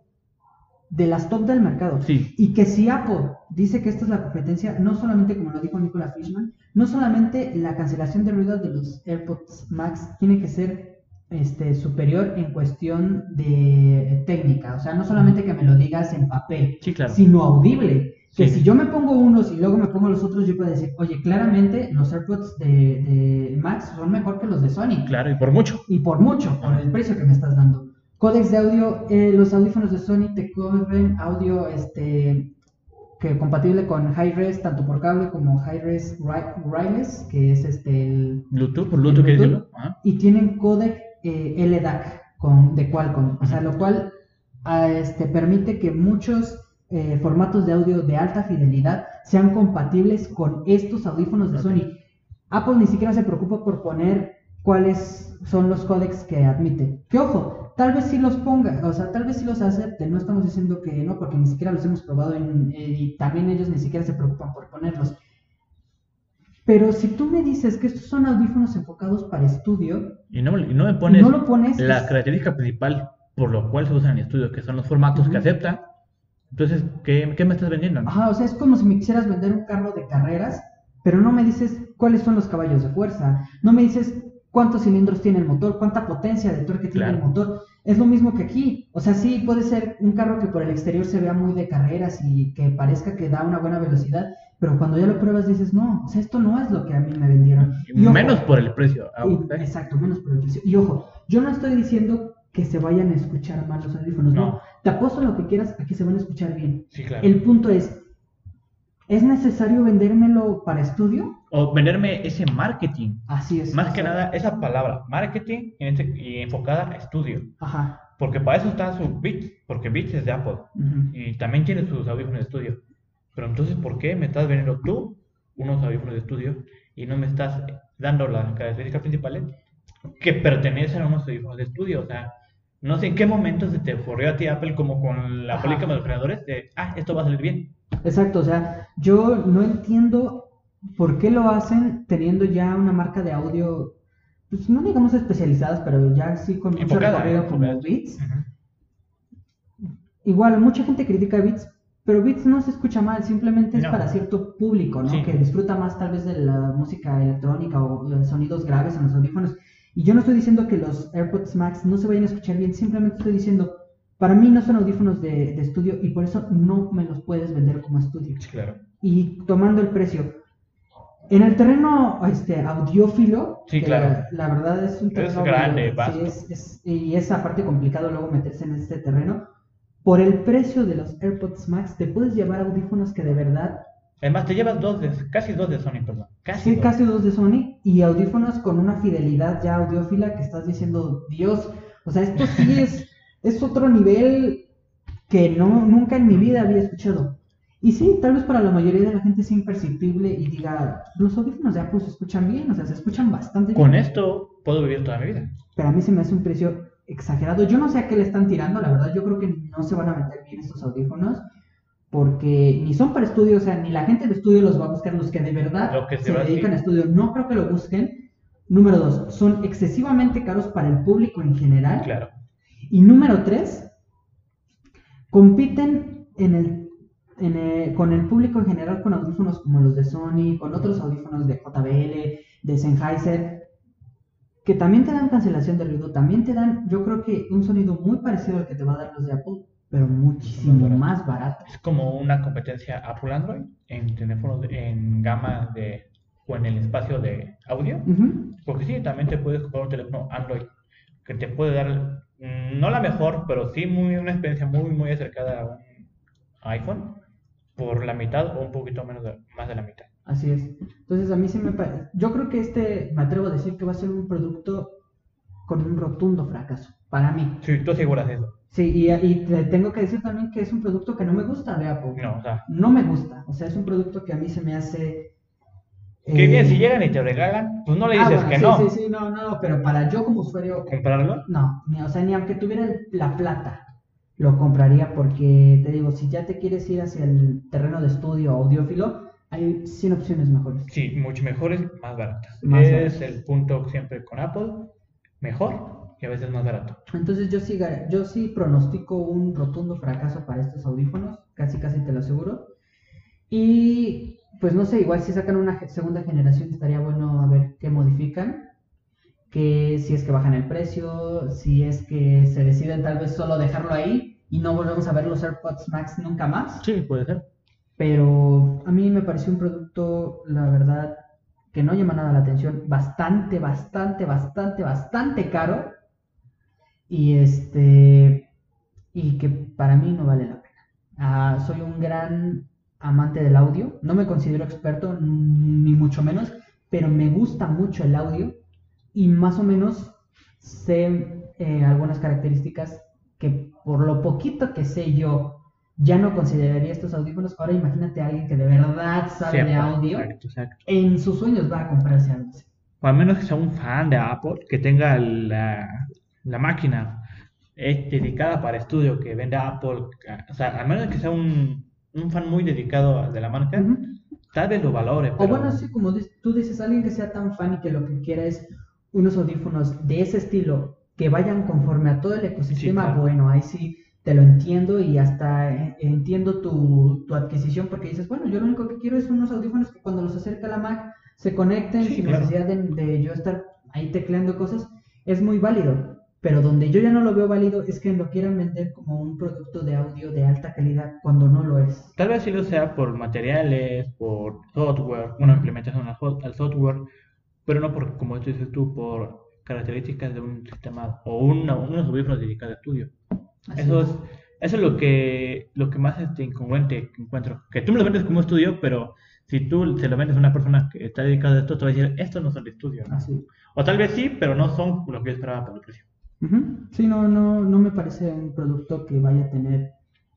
A: de las top del mercado. Y que si Apple dice que esta es la competencia, no solamente como lo dijo Nicola Fishman, no solamente la cancelación de ruido de los AirPods Max tiene que ser este, superior en cuestión de técnica. O sea, no solamente que me lo digas en papel, sino audible. Que si yo me pongo unos y luego me pongo los otros, yo puedo decir, oye, claramente los AirPods de, de, Max son mejor que los de Sony.
B: Claro, y por mucho.
A: Y por mucho, por el precio que me estás dando. Códex de audio, eh, los audífonos de Sony te corren audio este, que compatible con Hi-Res, tanto por cable como Hi-Res wireless, que es este el
B: Bluetooth, por Bluetooth, Bluetooth
A: y tienen codec eh, LDAC con, de Qualcomm, o sea, lo cual ah, este, permite que muchos eh, formatos de audio de alta fidelidad sean compatibles con estos audífonos de Sony. Apple ni siquiera se preocupa por poner cuáles son los códecs que admite. Que ojo, tal vez sí los ponga, o sea, tal vez sí los acepte, no estamos diciendo que no, porque ni siquiera los hemos probado en, eh, y también ellos ni siquiera se preocupan por ponerlos. Pero si tú me dices que estos son audífonos enfocados para estudio
B: y no, me pones, lo pones la característica principal por lo cual se usan en estudio, que son los formatos que acepta, entonces, ¿qué, ¿qué, me estás vendiendo?
A: Ajá, o sea, es como si me quisieras vender un carro de carreras, pero no me dices cuáles son los caballos de fuerza, no me dices cuántos cilindros tiene el motor, cuánta potencia de torque tiene el motor. Es lo mismo que aquí. O sea, sí puede ser un carro que por el exterior se vea muy de carreras y que parezca que da una buena velocidad, pero cuando ya lo pruebas dices, no, o sea, esto no es lo que a mí me vendieron.
B: menos por el precio.
A: exacto, menos por el precio. Y ojo, yo no estoy diciendo que se vayan a escuchar mal los audífonos, no. Te apuesto lo que quieras a que se van a escuchar bien.
B: Sí, claro.
A: El punto es, ¿Es necesario vendérmelo para estudio?
B: O venderme ese marketing.
A: Así es.
B: Más que nada, esa palabra, marketing y enfocada a estudio.
A: Ajá.
B: Porque para eso está su Beats, porque Beats es de Apple. Y también tiene sus audífonos de estudio. Pero entonces, ¿por qué me estás vendiendo tú unos audífonos de estudio y no me estás dando las características principales que pertenecen a unos audífonos de estudio? O sea, no sé en qué momento se te ocurrió a ti Apple como con la política de los creadores de, ah, esto va a salir bien.
A: Exacto, o sea, yo no entiendo por qué lo hacen teniendo ya una marca de audio, pues no digamos especializadas, pero ya sí con mucho recorrido como Beats. Igual, mucha gente critica Beats, pero Beats no se escucha mal, simplemente es para cierto público, ¿no? Que disfruta más tal vez de la música electrónica o sonidos graves en los audífonos. Y yo no estoy diciendo que los AirPods Max no se vayan a escuchar bien, simplemente estoy diciendo para mí no son audífonos de, estudio y por eso no me los puedes vender como estudio.
B: claro.
A: Y tomando el precio. En el terreno este, audiófilo,
B: sí, claro.
A: la, verdad es un terreno
B: es grande,
A: y es aparte complicado luego meterse en este terreno. por el precio de los AirPods Max te puedes llevar audífonos que de verdad
B: Además, te llevas dos de, casi dos de Sony, perdón.
A: Casi sí, dos. casi dos de Sony y audífonos con una fidelidad ya audiófila que estás diciendo, Dios, o sea, esto sí es, es otro nivel que no, nunca en mi vida había escuchado. Y sí, tal vez para la mayoría de la gente es imperceptible y diga, los audífonos de Apple se escuchan bien, o sea, se escuchan bastante
B: bien. Con esto puedo vivir toda mi vida.
A: Pero a mí se me hace un precio exagerado. Yo no sé a qué le están tirando, la verdad, yo creo que no se van a meter bien estos audífonos porque ni son para estudio, o sea, ni la gente de estudio los va a buscar, los que de verdad se, dedican a estudio, no creo que lo busquen. Número dos, son excesivamente caros para el público en general.
B: Claro.
A: Y número tres, compiten en el, en con el público en general con audífonos como los de Sony, con otros audífonos de JBL, de Sennheiser, que también te dan cancelación de ruido, también te dan, yo creo que un sonido muy parecido al que te va a dar los de Apple, pero muchísimo más barato.
B: Es como una competencia Apple Android en teléfonos en gama de o en el espacio de audio. Porque sí, también te puedes comprar un teléfono Android que te puede dar, mm, no la mejor, pero sí muy, una experiencia muy, muy acercada a un iPhone por la mitad o un poquito menos más de la mitad.
A: Así es. Entonces a mí se me parece, yo creo que este, me atrevo a decir que va a ser un producto con un rotundo fracaso, para mí.
B: Sí, tú aseguras eso.
A: Sí, y, y te tengo que decir también que es un producto que no me gusta de Apple.
B: No, o sea.
A: No me gusta. O sea, es un producto que a mí se me hace.
B: Qué bien, si eh, llegan y te regalan, pues no le dices ah, que no.
A: Sí, sí, no, no, pero para yo como usuario.
B: ¿Comprarlo?
A: No, ni, o sea, ni aunque tuviera la plata, lo compraría porque, te digo, si ya te quieres ir hacia el terreno de estudio audiófilo, hay 100 opciones mejores.
B: Sí, mucho mejores, más baratas. es el punto siempre con Apple, mejor, a veces más barato.
A: Entonces yo sí, yo sí pronostico un rotundo fracaso para estos audífonos, casi casi te lo aseguro. Y pues no sé, igual si sacan una segunda generación estaría bueno a ver qué modifican, que si es que bajan el precio, si es que se deciden tal vez solo dejarlo ahí y no volvemos a ver los AirPods Max nunca más.
B: Sí, puede ser.
A: Pero a mí me pareció un producto, la verdad, que no llama nada la atención, bastante, bastante, bastante, bastante caro y este y que para mí no vale la pena. Ah, soy un gran amante del audio, no me considero experto ni mucho menos, pero me gusta mucho el audio y más o menos sé eh, algunas características que por lo poquito que sé yo ya no consideraría estos audífonos. Ahora imagínate a alguien que de verdad sabe de audio, en sus sueños va a comprarse algo.
B: O al menos que sea un fan de Apple, que tenga la, la máquina es dedicada para estudio que venda Apple, o sea, al menos que sea un, un fan muy dedicado de la marca, tal vez lo valore.
A: O bueno, sí, como tú dices, alguien que sea tan fan y que lo que quiera es unos audífonos de ese estilo que vayan conforme a todo el ecosistema, bueno, ahí sí te lo entiendo y hasta eh, entiendo tu, tu, adquisición porque dices, bueno, yo lo único que quiero es unos audífonos que cuando los acerca la Mac se conecten sin necesidad de, de, yo estar ahí tecleando cosas, es muy válido. Pero donde yo ya no lo veo válido es que lo quieran vender como un producto de audio de alta calidad cuando no lo es.
B: Tal vez sí lo sea por materiales, por software, una implementación al software, pero no por, como dices tú, por características de un sistema o una, unos audífonos dedicados a estudio. eso es. eso es lo que, lo que más este, incongruente encuentro. Que tú me lo vendes como estudio, pero si tú se lo vendes a una persona que está dedicada a esto, te va a decir, estos no son de estudio. O tal vez sí, pero no son lo que yo esperaba por el precio.
A: Sí, no, no, no me parece un producto que vaya a tener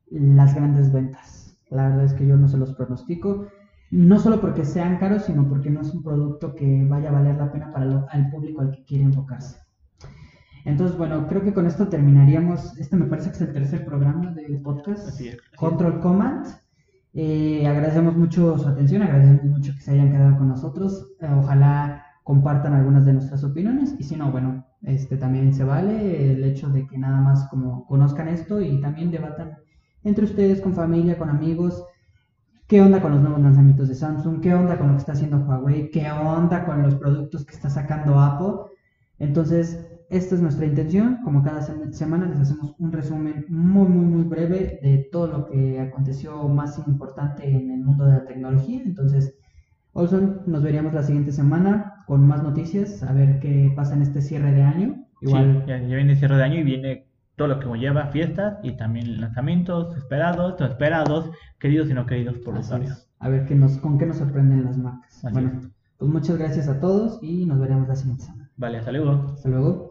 A: las grandes ventas. La verdad es que yo no se los pronostico, no solo porque sean caros, sino porque no es un producto que vaya a valer la pena para el público al que quiere enfocarse. Entonces, bueno, creo que con esto terminaríamos. Este me parece que es el tercer programa del podcast. Control Command. Eh, agradecemos mucho su atención, agradecemos mucho que se hayan quedado con nosotros. Eh, ojalá compartan algunas de nuestras opiniones y si no, bueno, este también se vale el hecho de que nada más como conozcan esto y también debatan entre ustedes con familia, con amigos, qué onda con los nuevos lanzamientos de Samsung, qué onda con lo que está haciendo Huawei, qué onda con los productos que está sacando Apple. Entonces, esta es nuestra intención. Como cada semana les hacemos un resumen muy, muy, muy breve de todo lo que aconteció más importante en el mundo de la tecnología. Entonces, Olson, nos veríamos la siguiente semana con más noticias, a ver qué pasa en este cierre de año.
B: Igual. ya, viene el cierre de año y viene todo lo que conlleva fiestas y también lanzamientos esperados, no esperados, queridos y no queridos por los usuarios.
A: A ver qué nos, con qué nos sorprenden las marcas. bueno, pues muchas gracias a todos y nos veremos la siguiente semana.
B: Vale, hasta luego.
A: Hasta luego.